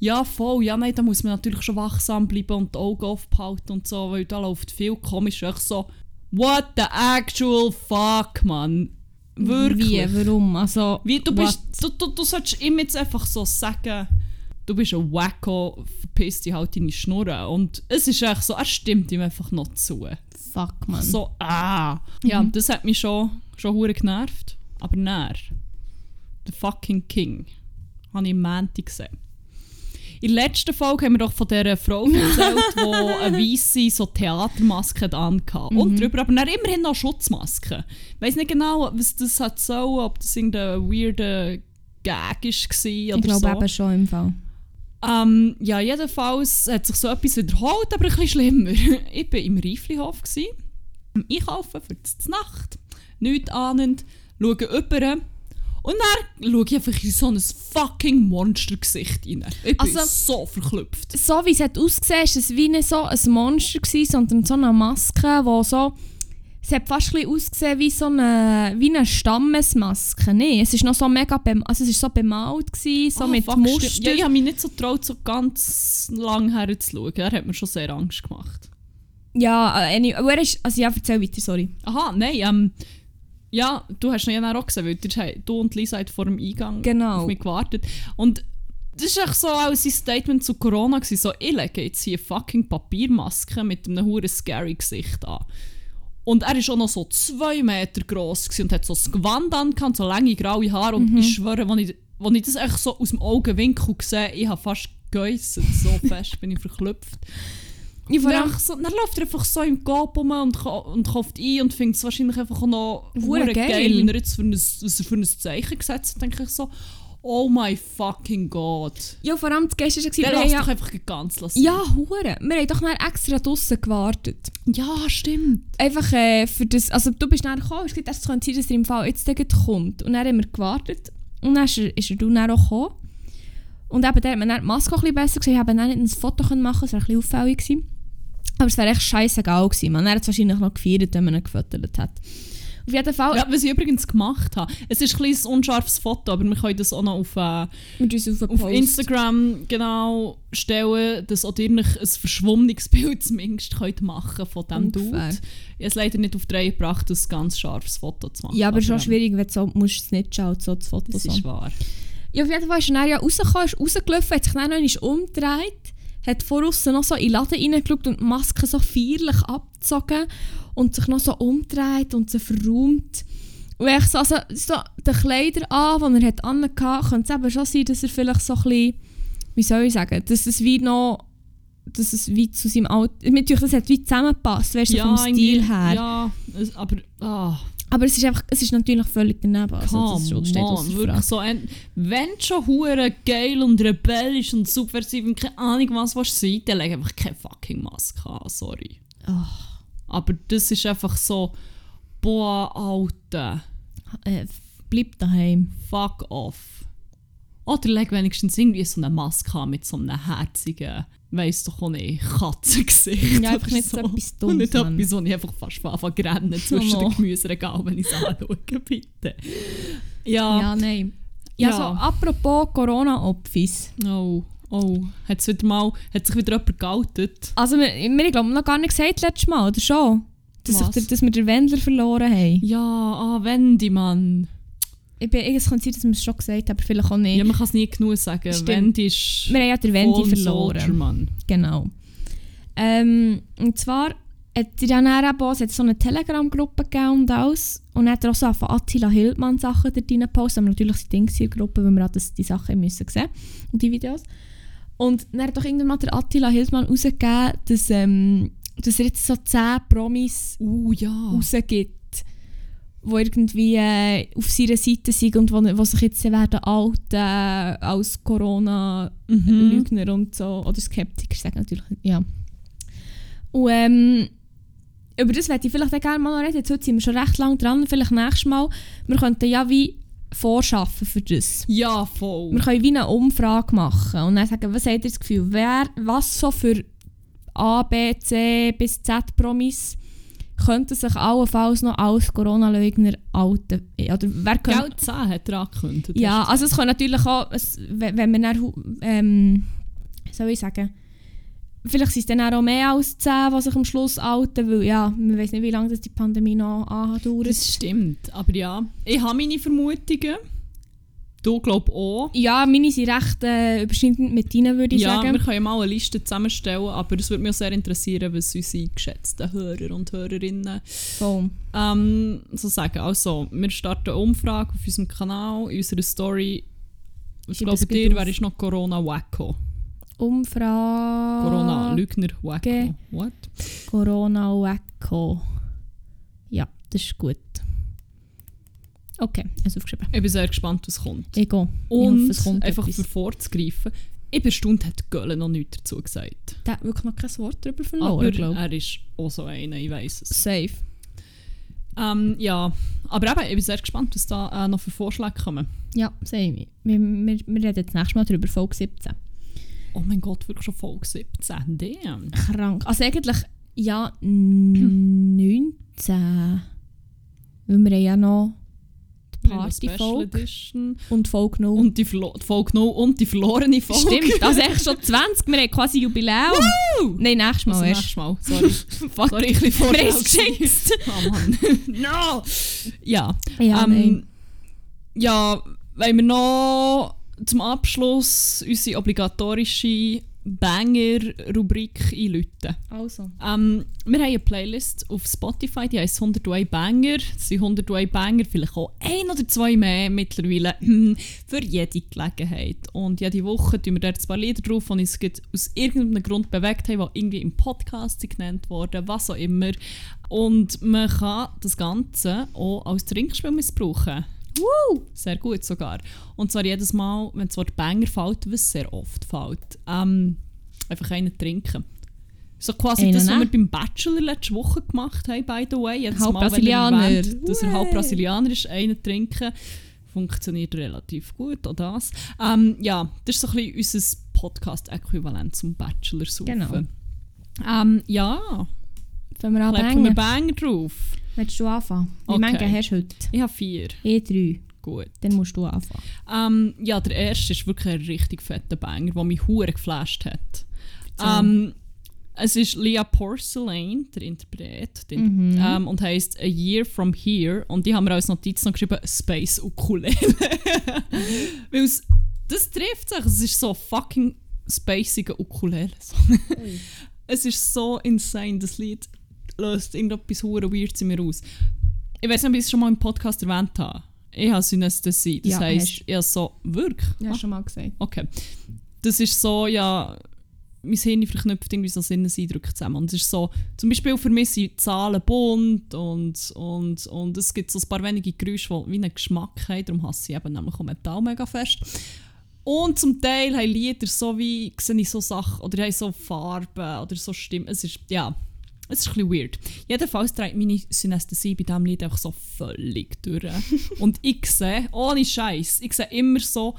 ja, voll, ja, nein, da muss man natürlich schon wachsam bleiben und die Augen aufbehalten und so, weil da läuft viel komisch. Echt so, what the actual fuck, man. Wirklich. Wie? Warum? Also, Wie, du, bist, du, du, du solltest ihm jetzt einfach so sagen, du bist ein Wacko, verpiss dich halt deine Schnurren. Und es ist echt so, er stimmt ihm einfach noch zu. Fuck, man. So, ah. Ja, das hat mich schon, schon hure genervt. Aber näher, der fucking King, habe ich am Montag gesehen. In der letzten Folge haben wir doch von dieser Frau *laughs* erzählt, die eine weisse so Theatermaske hat angehabt. Und drüber aber dann immerhin noch Schutzmaske. Ich weiß nicht genau, was das hat so, ob das irgendein weirder Gag war ich glaube so. eben schon im Fall. Ähm, ja, jedenfalls hat sich so etwas wiederholt, aber ein bisschen schlimmer. *laughs* Ich war im Reiflihof, am Einkaufen für die Nacht, nichts ahnend, schaue über und dann schaue ich einfach in so ein fucking Monstergesicht rein. Ich bin Also- so verklüpft. So wie es hat ausgesehen, ist es wie nicht so ein Monster gewesen, sondern so eine Maske, wo so... Es hat fast ein ausgesehen wie so eine, wie eine Stammesmaske. Nee, es ist noch so mega bem also es ist so bemalt gewesen, so Ah, mit fuck, Muster. Ja, ich habe mich nicht so getraut, so ganz lang herzuschauen. Er hat mir schon sehr Angst gemacht. Ja, äh, any- aber ist, also ja, erzähl weiter, sorry. Aha, nein, ähm, ja, du hast ihn ja auch gesehen, weil du, und Lisa habt vor dem Eingang Genau. auf mich gewartet. Und das war so auch sein Statement zu Corona. Gewesen, so, ich lege jetzt hier fucking Papiermaske mit einem hure scary Gesicht an. Und er war auch noch so zwei Meter groß und hat so ein Gewand an, so lange graue Haare. Und ich schwöre, als ich, als ich das echt so aus dem Augenwinkel gesehen ich habe fast geäussert. So *laughs* fest bin ich verklüpft. Ja, vor Vor allem, so, dann läuft er einfach so im Gop rum und, und kauft ein und findet es wahrscheinlich einfach noch geil. geil, wenn er jetzt für ein, was er für ein Zeichen gesetzt hat, denke ich so, oh my fucking God. ja, vor allem das Gäste war, Der lässt ja, doch einfach ganz lassen. ja, hure. Wir haben doch dann extra draussen gewartet. ja, stimmt. Einfach äh, für das, also du bist dann gekommen, es könnte sein, dass er im Fall jetzt kommt. Und dann haben wir gewartet und dann ist er, ist er dann auch gekommen. Und eben, der hat mir die Maske auch ein bisschen besser gesehen, ich habe dann nicht ein Foto können machen es wäre ein bisschen auffällig gewesen. Aber es wäre echt scheißegal gewesen. Man hat es wahrscheinlich noch gefeiert, wenn man ihn gefüttert hat. Auf jeden Fall, Ja, was ich übrigens gemacht habe. Es ist ein kleines unscharfes Foto, aber wir können das auch noch auf, äh, auf, auf. Instagram genau stellen, dass auch ihr ein verschwommenes Bild zumindest könnt machen von diesem Ungefähr. Dude. Ich habe es leider nicht auf die Reihe gebracht, ein ganz scharfes Foto zu machen. Ja, aber es ist ähm, schwierig, wenn du so musst es nicht schauen, so das Foto Das so. ist wahr. Ja, auf jeden Fall ist er ja rausgekommen, ist rausgelaufen, hat sich dann noch umgedreht, hat von außen noch so in den Laden reingeschaut und die Maske so feierlich abgezogen und sich noch so umgedreht und sie verräumt. Und ich so, also, so die Kleider an, die er hat angehabt, könnte es eben schon sein, dass er vielleicht so ein bisschen, wie soll ich sagen, dass es wie noch, dass es wie zu seinem Alter, natürlich, das hat wie zusammengepasst, weißt du, so vom Stil her. Ja, aber ah, Aber es ist einfach, es ist natürlich völlig daneben. Also, das come steht on, wirklich so ein, wenn du schon hure geil und rebellisch und subversiv und keine Ahnung was willst sein, dann leg einfach keine fucking Maske an, sorry. Ach. Aber das ist einfach so, boah, Alter, Äh, bleib daheim. fuck off. Oder leg wenigstens irgendwie so eine Maske an mit so einem herzigen, weiss doch auch nicht, Katzengesicht. Ja, einfach nicht so etwas Und Dummes, nicht Mann. etwas, wo ich einfach fast anfange zu rennen *laughs* zwischen Oh. den Gemüseregalen, wenn ich es anschaue, bitte. Ja. Ja, nein. Ja, Ja. so apropos Corona-Opfis. Oh, oh. Hat, wieder mal, hat sich wieder jemand geoutet? Also, wir, wir ich glaube noch gar nicht gesagt letztes Mal, oder schon? Dass, Was? ich, dass wir den Wendler verloren haben. Ja, ah, Wendy, Mann. Ich bin, es kann sein, dass wir es schon gesagt haben, aber vielleicht auch nicht. Ja, man kann es nie genug sagen. Stimmt. Wendy ist wir haben ja den Wendy verloren. Soldier. Genau. Ähm, und zwar hat es hat so eine Telegram-Gruppe gegeben und alles. Und hat er auch so von Attila Hildmann Sachen dort reingepostet. Aber natürlich sind Dinge in der Gruppe, weil wir das, die Sachen müssen sehen und die Videos. Und dann hat doch irgendwann mal der Attila Hildmann rausgegeben, dass, ähm, dass er jetzt so 10 Promis Uh, ja. rausgibt, wo irgendwie äh, auf seiner Seite sind und wo, wo sich jetzt werden outen äh, als Corona-Lügner Mhm. und so. Oder Skeptiker, sagen natürlich. Ja. Und ähm, über das werde ich vielleicht auch gerne mal noch reden. Jetzt heute sind wir schon recht lange dran. Vielleicht nächstes Mal. Wir könnten ja wie vorschaffen für das. Ja, voll. Wir können wie eine Umfrage machen und dann sagen, was habt ihr das Gefühl, wer, was so für A, B, C bis Z Promis könnten sich allenfalls noch als Corona-Leugner outen? Oder wer könnte... Geld 10 hat er angekündigt. Ja, also es kann natürlich auch, es, wenn man dann, ähm, soll ich sagen, vielleicht sind es dann auch mehr als 10, die sich am Schluss outen, weil ja, man weiß nicht, wie lange das die Pandemie noch andauert. Das stimmt, aber ja. Ich habe meine Vermutungen. Du glaubst auch. ja, meine sind recht äh, überschneidend mit deinen, würde ich Ja, sagen. wir können mal eine Liste zusammenstellen, aber es würde mich auch sehr interessieren, was unsere geschätzten Hörer und Hörerinnen Voll. ähm, so sagen. Also, wir starten eine Umfrage auf unserem Kanal, in unserer Story. Ich glaube, dir wäre noch Corona Wacko. Umfrage. Corona Lügner Wacko. What? Corona Wacko. Ja, das ist gut. Okay, also aufgeschrieben. Ich bin sehr gespannt, was kommt. Ich gehe. Und hoffe, es kommt einfach etwas. vorzugreifen, ich bin erstaunt, hat Gölle noch nichts dazu gesagt. Der hat wirklich noch kein Wort darüber verloren, glaube ich. er ist auch so einer, ich weiß es. Safe. Ähm, ja, aber eben, ich bin sehr gespannt, was da äh, noch für Vorschläge kommen. Ja, same. Wir, wir, wir reden jetzt nächstes Mal darüber, Folge 17. Oh mein Gott, wirklich schon Folge 17. Damn. Krank. Also eigentlich, ja, 19. *clears throat* Weil wir ja noch Party-Folge und Folge 0. Und die, die Folge 0 und die verlorene Folge. Stimmt, also echt schon *laughs* 20. Wir haben quasi Jubiläum. Nein, nächstes Mal Also erst. nächstes Mal, sorry. *laughs* Fuck. sorry, ich bin geschätzt. *laughs* Oh Mann. no! Ja, Ja, ähm, ja, wollen wir noch zum Abschluss unsere obligatorische Banger-Rubrik einläuten. Also. Ähm, wir haben eine Playlist auf Spotify, die heisst 101 Banger. Das sind 101 Banger, vielleicht auch ein oder zwei mehr mittlerweile, für jede Gelegenheit. Und jede Woche tun wir dort ein paar Lieder drauf, die uns aus irgendeinem Grund bewegt haben, die irgendwie im Podcast genannt wurden, was auch immer. Und man kann das Ganze auch als Trinkspiel missbrauchen. Woo! Sehr gut sogar. Und zwar jedes Mal, wenn das Wort Banger fällt, was sehr oft fällt, ähm, einfach einen trinken. So quasi Einen das, was wir beim Bachelor letzte Woche gemacht haben, by the way. Jedes Halb Mal, wenn er Brasilianer. erwähnt, dass er halb. Brasilianer ist, einen trinken. Funktioniert relativ gut, auch das. Ähm, ja, das ist so ein bisschen unser Podcast-Äquivalent zum Bachelor suchen. Genau. Ähm, ja, Fangen wir an klepfen wir. Banger drauf. Willst du anfangen? Wie Okay. viele hast du heute? Ich habe vier. Eh drei. Gut. Dann musst du anfangen. Ähm, ja, der erste ist wirklich ein richtig fetter Banger, der mich hure geflasht hat. Ähm, es ist Leah Porcelain, der Interpret, der, Mhm. ähm, und heißt A Year From Here. Und die haben wir als Notiz noch geschrieben Space Ukulele. *laughs* Weil es, das trifft sich. Es ist so fucking spaciger Ukulele. es ist so insane, das Lied löst irgendetwas hure Weirds in mir aus. Ich weiß nicht, ob ich es schon mal im Podcast erwähnt habe. Ich habe Synästhesie. Das Ja, heisst, ich habe so, wirklich? Ja, Ah, schon mal gesagt. Okay. Das ist so, ja, mein Hirn verknüpft irgendwie so Sinneseindrücke zusammen. Und es ist so, zum Beispiel für mich sind Zahlen bunt und, und, und es gibt so ein paar wenige Geräusche, die wie einen Geschmack haben. Darum hasse ich eben nämlich auch Metall mega fest. Und zum Teil haben Lieder so wie, sehe ich so Sachen, oder haben so Farben oder so Stimmen. Es ist, ja, es ist ein bisschen weird. Jedenfalls trägt meine Synästhesie bei diesem Lied einfach so völlig durch. *laughs* und ich sehe, ohne Scheiß, ich sehe immer so,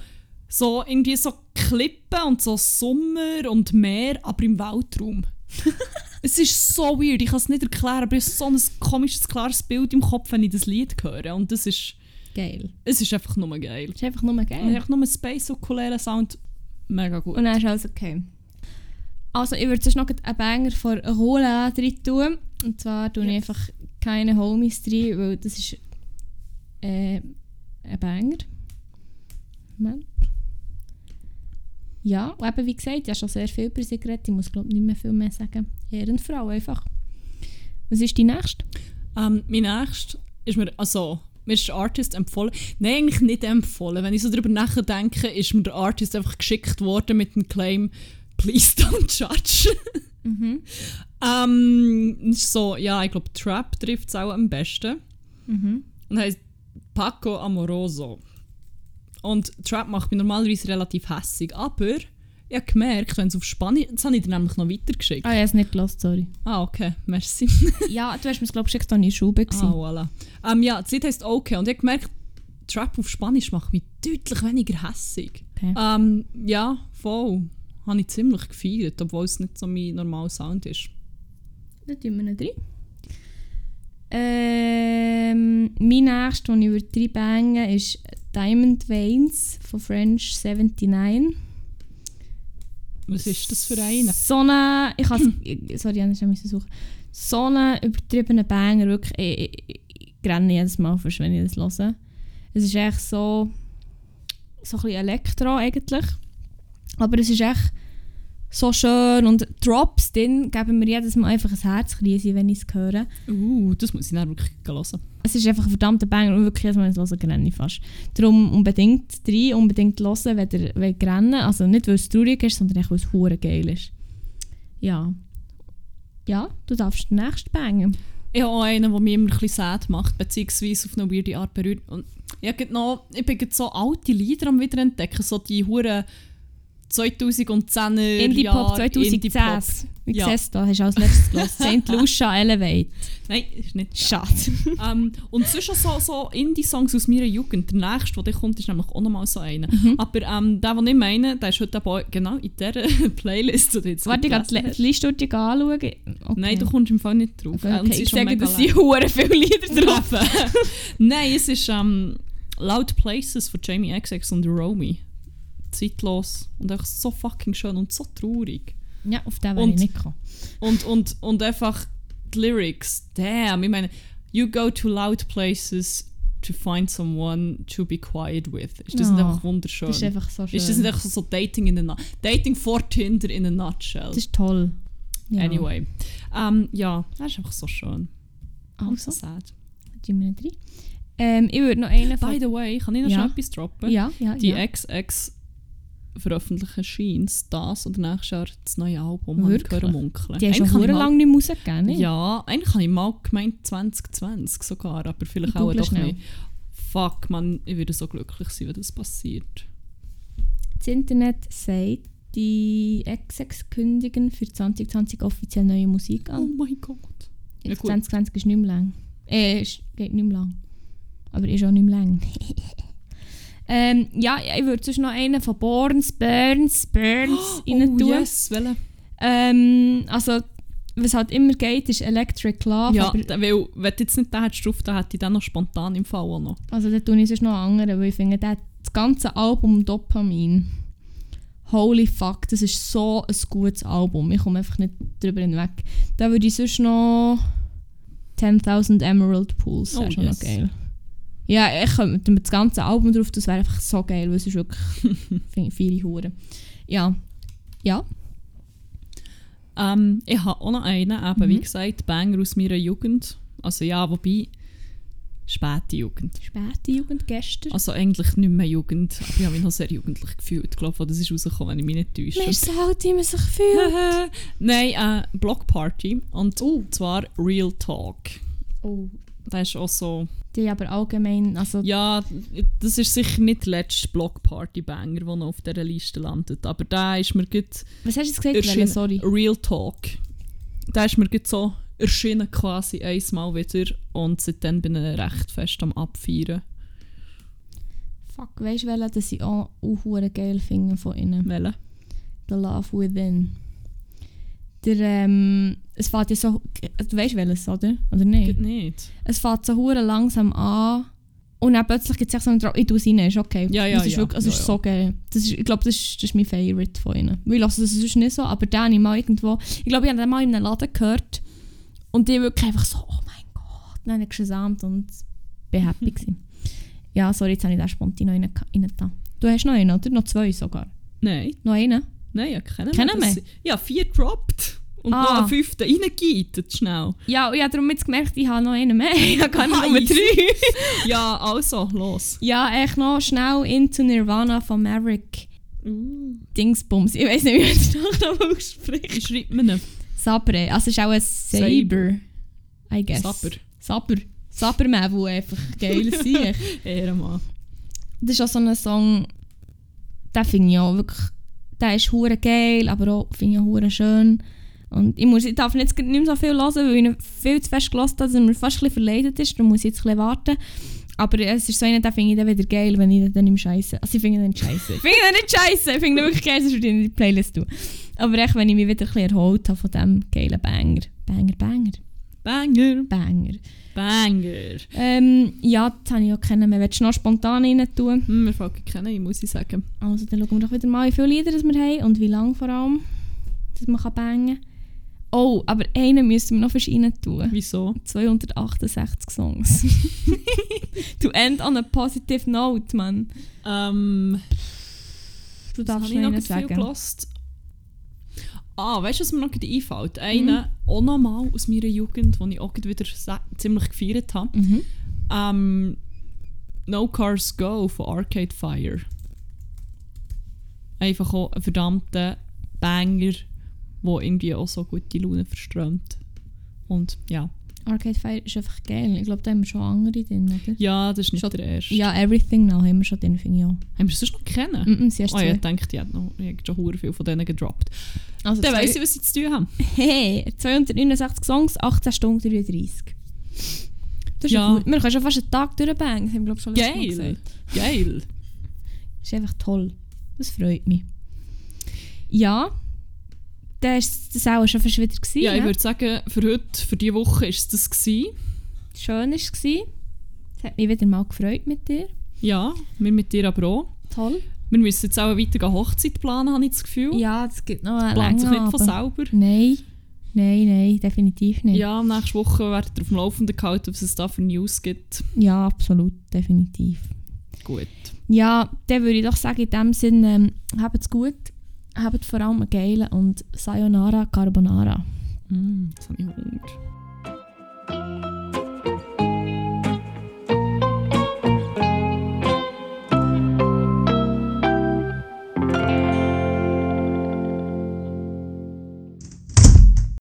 so irgendwie so Klippen und so Sommer und Meer, aber im Weltraum. *laughs* es ist so weird, ich kann es nicht erklären, aber ich habe so ein komisches, klares Bild im Kopf, wenn ich das Lied höre. Und das ist, Geil. es ist einfach nur geil. Das ist einfach nur Und geil. einfach nur Space Ukulele Sound, mega gut. Und dann ist alles okay. Also, ich würde sonst noch einen Banger von Rola drin tun. Und zwar tue ich Yes. einfach keine Homies drin, weil das ist äh, ein Banger. Moment. Ja, und eben wie gesagt, ich habe schon sehr viel über sie geredet. Ich muss glaube nicht mehr viel mehr sagen. Ehrenfrau einfach. Was ist die nächste? Ähm, mein nächster ist mir, also, mir ist der Artist empfohlen. Nein, eigentlich nicht empfohlen. Wenn ich so darüber nachdenke, ist mir der Artist einfach geschickt worden mit dem Claim «Please don't judge». Mhm. ähm, so, ja, ich glaube, Trap trifft es auch am besten. Mhm. Und heißt Paco Amoroso. Und Trap macht mich normalerweise relativ hässig, aber ich habe gemerkt, wenn es auf Spanisch... Das habe ich dir nämlich noch weitergeschickt. Ah, ich habe es nicht gelassen, sorry. Ah, okay, merci. *laughs* ja, du hast mir es glaube ich geschickt, als ich in der Schule Ah, war. voilà. Ähm, ja, das Lied heisst «Okay» und ich habe gemerkt, Trap auf Spanisch macht mich deutlich weniger hässig. Okay. Ähm, ja, voll. Habe ich ziemlich gefeiert, obwohl es nicht so mein normaler Sound ist. Dann tun wir ihn rein. Ähm, mein nächster, den ich würde reinbangen ist Diamond Veins von French 79. Was ist das für einen? So eine, ich *clears throat* sorry, ich musste suchen. So einen übertriebenen Banger, wirklich, ich, ich, ich, ich renne jedes Mal fast, wenn ich das höre. Es ist echt so, so ein bisschen Elektro eigentlich. Aber es ist echt so schön und Drops drin geben mir jedes Mal einfach ein Herzkrise, wenn ich es höre. Uh, das muss ich dann wirklich hören. Es ist einfach ein verdammter Banger und wirklich Mal, wenn ich es höre, renne ich fast. Darum unbedingt rein, unbedingt hören, wenn ihr wollt rennen Also nicht, weil es traurig ist, sondern echt, weil es hure geil ist. Ja. Ja, du darfst den nächsten bangen. Ich habe auch einen, der mich immer ein bisschen sad macht, beziehungsweise auf eine weirde Art berührt. Und ich, noch, ich bin grad so alte Lieder am wieder entdecken, so die hure 2010er Indie-Pop Jahre, 2010. Indie-Pop. Wie Ja. siehst du, hast du als letztes gehört? *laughs* St. Lucia Elevate. Nein, ist nicht. Schade. *laughs* ähm, und auch so, so Indie-Songs aus meiner Jugend. Der nächste, der kommt, ist nämlich auch nochmal so einer. Mhm. Aber ähm, der, den ich meine, der ist heute auch genau in dieser *laughs* Playlist. Die jetzt Warte, ich gelesen gehe die. Liste durch anschauen. Okay. Nein, du kommst im Fall nicht drauf. Okay, Äh, und sie ich ist schon sage, mega dass sind hure viele Lieder drauf. Nein, es ist ähm, Loud Places von Jamie XX und Romy. Zeitlos und einfach so fucking schön und so traurig. Ja, auf den wäre Und- ich nicht gekommen. Und, und, und einfach die Lyrics, damn, ich meine, you go to loud places, to find someone to be quiet with. Ist das nicht Ah, einfach wunderschön? Das ist einfach so schön. Ist das nicht einfach so Dating in a Dating for Tinder in a nutshell? Das ist toll. Ja. Anyway. Ähm, ja, das ist einfach so schön. Und so Also, sad. wir nicht rein. Ähm, ich würde noch einen. By the way, kann ich noch Ja. etwas droppen? Ja, ja, Die ja. XX veröffentlichen scheint das oder nächstes Jahr das neue Album ich Wirklich? gehört munkeln. Die schon ich sehr mal- lange nicht Musik gegeben, nicht? Ja, eigentlich habe ich mal gemeint 2020 sogar, aber vielleicht Ich auch doch schnell. nicht. Fuck, man, ich würde so glücklich sein, wenn das passiert. Das Internet sagt, die XX kündigen für 2020 offiziell neue Musik Oh an. mein Gott. Ja, Jetzt gut. 2020 ist nicht mehr lang. Äh, ist, geht nicht mehr lang. Aber ist auch nicht mehr lang. *laughs* ähm, ja, ich würde sonst noch einen von Borns, Burns, Burns *gasps* rein Oh tun. yes? Ähm, also, was halt immer geht, ist Electric Love. Ja, da- weil, wenn du jetzt nicht den hättest drauf, dann hätte ich den noch spontan im Fall auch noch. also, da tue ich sonst noch andere, weil ich finde, der, das ganze Album Dopamin. Holy fuck, das ist so ein gutes Album. Ich komme einfach nicht drüber hinweg. Da würde ich sonst noch 10.000 Emerald Pools. Oh, wäre schon yes. noch geil. Ja, ich könnte mit das ganze Album drauf, das wäre einfach so geil, weil es ist wirklich *laughs* viele Huren. Ja. Ja. Ähm, ich habe auch noch einen, eben, wie Mhm. gesagt, Banger aus meiner Jugend. Also ja, wobei, späte Jugend. Späte Jugend gestern. Also eigentlich nicht mehr Jugend, aber ich habe mich noch sehr jugendlich gefühlt. Ich glaube, das ist rausgekommen, wenn ich mich nicht täusche. Man ist so alt, wie man sich fühlt. *laughs* Nein, äh, Block Party. Und zwar Real Talk. Oh. Das ist auch so. Die aber allgemein, also Ja, das ist sicher nicht der letzte Block Party Banger, der noch auf dieser Liste landet. Aber da ist mir gut was hast du jetzt gesagt? Welle, sorry. Real Talk. Da ist mir gut so erschienen quasi einmal wieder. Und seitdem bin ich recht fest am Abfeiern. Fuck, weißt du, welche, dass ich auch geil finde von ihnen? Welche? The Love Within. Der, ähm, es fährt ja so, du weißt welches, oder? Oder nicht? Geht nicht. Es fährt so hure langsam an und dann plötzlich gibt es so einen Drauf, ich tue es rein, ist okay. Ja, ja, das ist ja. Wirklich, es Ja, ist ja. so geil. Das ist, ich glaube, das ist, das ist mein Favorite von ihnen. Weil ich lasse das sonst nicht so, aber den habe ich mal irgendwo, ich glaube, ich habe den mal in einem Laden gehört und die wirklich einfach so, oh mein Gott, dann habe ich gesamt und bin happy *laughs* gewesen. Ja, sorry, jetzt habe ich den spontan noch rein, rein da. Du hast noch einen, oder? Noch zwei sogar. Nein, Noch einen? Nein, ja, kennen Kennen Das- wir? Ja, vier gedroppt. Und Ah. noch einen fünften reingegeitet, schnell. Ja, ich habe darum jetzt gemerkt, ich habe noch einen mehr. *laughs* Ich habe gar nicht nur drei. *laughs* Ja, also, los. Ja, echt noch schnell Into Nirvana von Maverick Dingsbums. Ich weiß nicht, wie man das Nachnamen ausspricht. Ich schreibe mir einen. Sabre. Also es ist auch ein Saber. I guess. Saber. Saber. Saberman, wo einfach geil *laughs* ist. Ehrenmann. Das ist auch so ein Song, den finde ich auch wirklich, der ist hure geil, aber auch finde ich hure schön. Und ich, muss, ich darf jetzt nicht mehr so viel hören, weil ich ihn viel zu fest gelassen habe, dass er mir fast ein bisschen verleidet ist. Darum muss ich jetzt ein bisschen warten. Aber es ist so einer, den finde ich dann wieder geil, wenn ich den dann nicht scheiße. Also ich finde ihn nicht scheiße. *laughs* Ich finde ihn nicht scheiße. Ich finde ihn wirklich geil, sonst würde ich in die Playlist tun. Aber echt, wenn ich mich wieder ein bisschen erholt habe von diesem geilen Banger. Banger, Banger, Banger. Banger. Banger. Ähm, ja, das habe ich auch kennen. Wir willst noch spontan rein tun? Hm, wir fangen kennen, muss ich sagen. Also dann schauen wir doch wieder mal, wie viele Lieder das wir haben und wie lange vor allem, dass man kann bangen kann. Oh, aber einen müssen wir noch rein tun. Wieso? 268 Songs. *laughs* to end on a positive note, man. Ähm, Du darfst ich noch einen viel sagen. gelost? Ah, weißt du, was mir noch einfällt? Einen, auch noch mal aus meiner Jugend, den ich auch wieder ziemlich gefeiert habe. Mhm. Ähm, no Cars Go von Arcade Fire. Einfach auch ein verdammter Banger, der irgendwie auch so gute Laune verströmt. Und ja. Arcade Fire ist einfach geil. Ich glaube, da haben wir schon andere drin, oder? Ja, das ist nicht Schon- der erste. Ja, Everything Now haben wir schon drin, finde ich auch. Haben wir es sonst noch kennen? Mm -mm, sie hast Oh, ja, ich denke, die hat noch ich hab schon hure viel von denen gedroppt. Also Dann weiss ich, was sie zu tun haben. Hey, 269 Songs, 18 Stunden 33. Das ist Ja. ja. gut. Wir können schon fast einen Tag durchbangen, das haben wir glaube ich schon letztes Mal Geil. gesagt. Geil. Das ist einfach toll. Das freut mich. Ja, dann war das auch schon fast wieder. Gewesen, ja, ich ne? würde sagen, für heute, für diese Woche war es das. Gewesen. Schön war es. Es hat mich wieder mal gefreut mit dir. Ja, wir mit dir aber auch. Toll. Wir müssen jetzt auch weiter eine Hochzeit planen, habe ich das Gefühl. Ja, es gibt noch eine Plant sich nicht von selber. Nein. Nein, nein, definitiv nicht. Ja, nächste Woche werdet ihr auf dem Laufenden gehalten, was es da für News gibt. Ja, absolut, definitiv. Gut. Ja, dann würde ich doch sagen, in dem Sinne, ähm, es gut habt vor allem einen geilen und Sayonara Carbonara. Mm, das habe ich Hunger.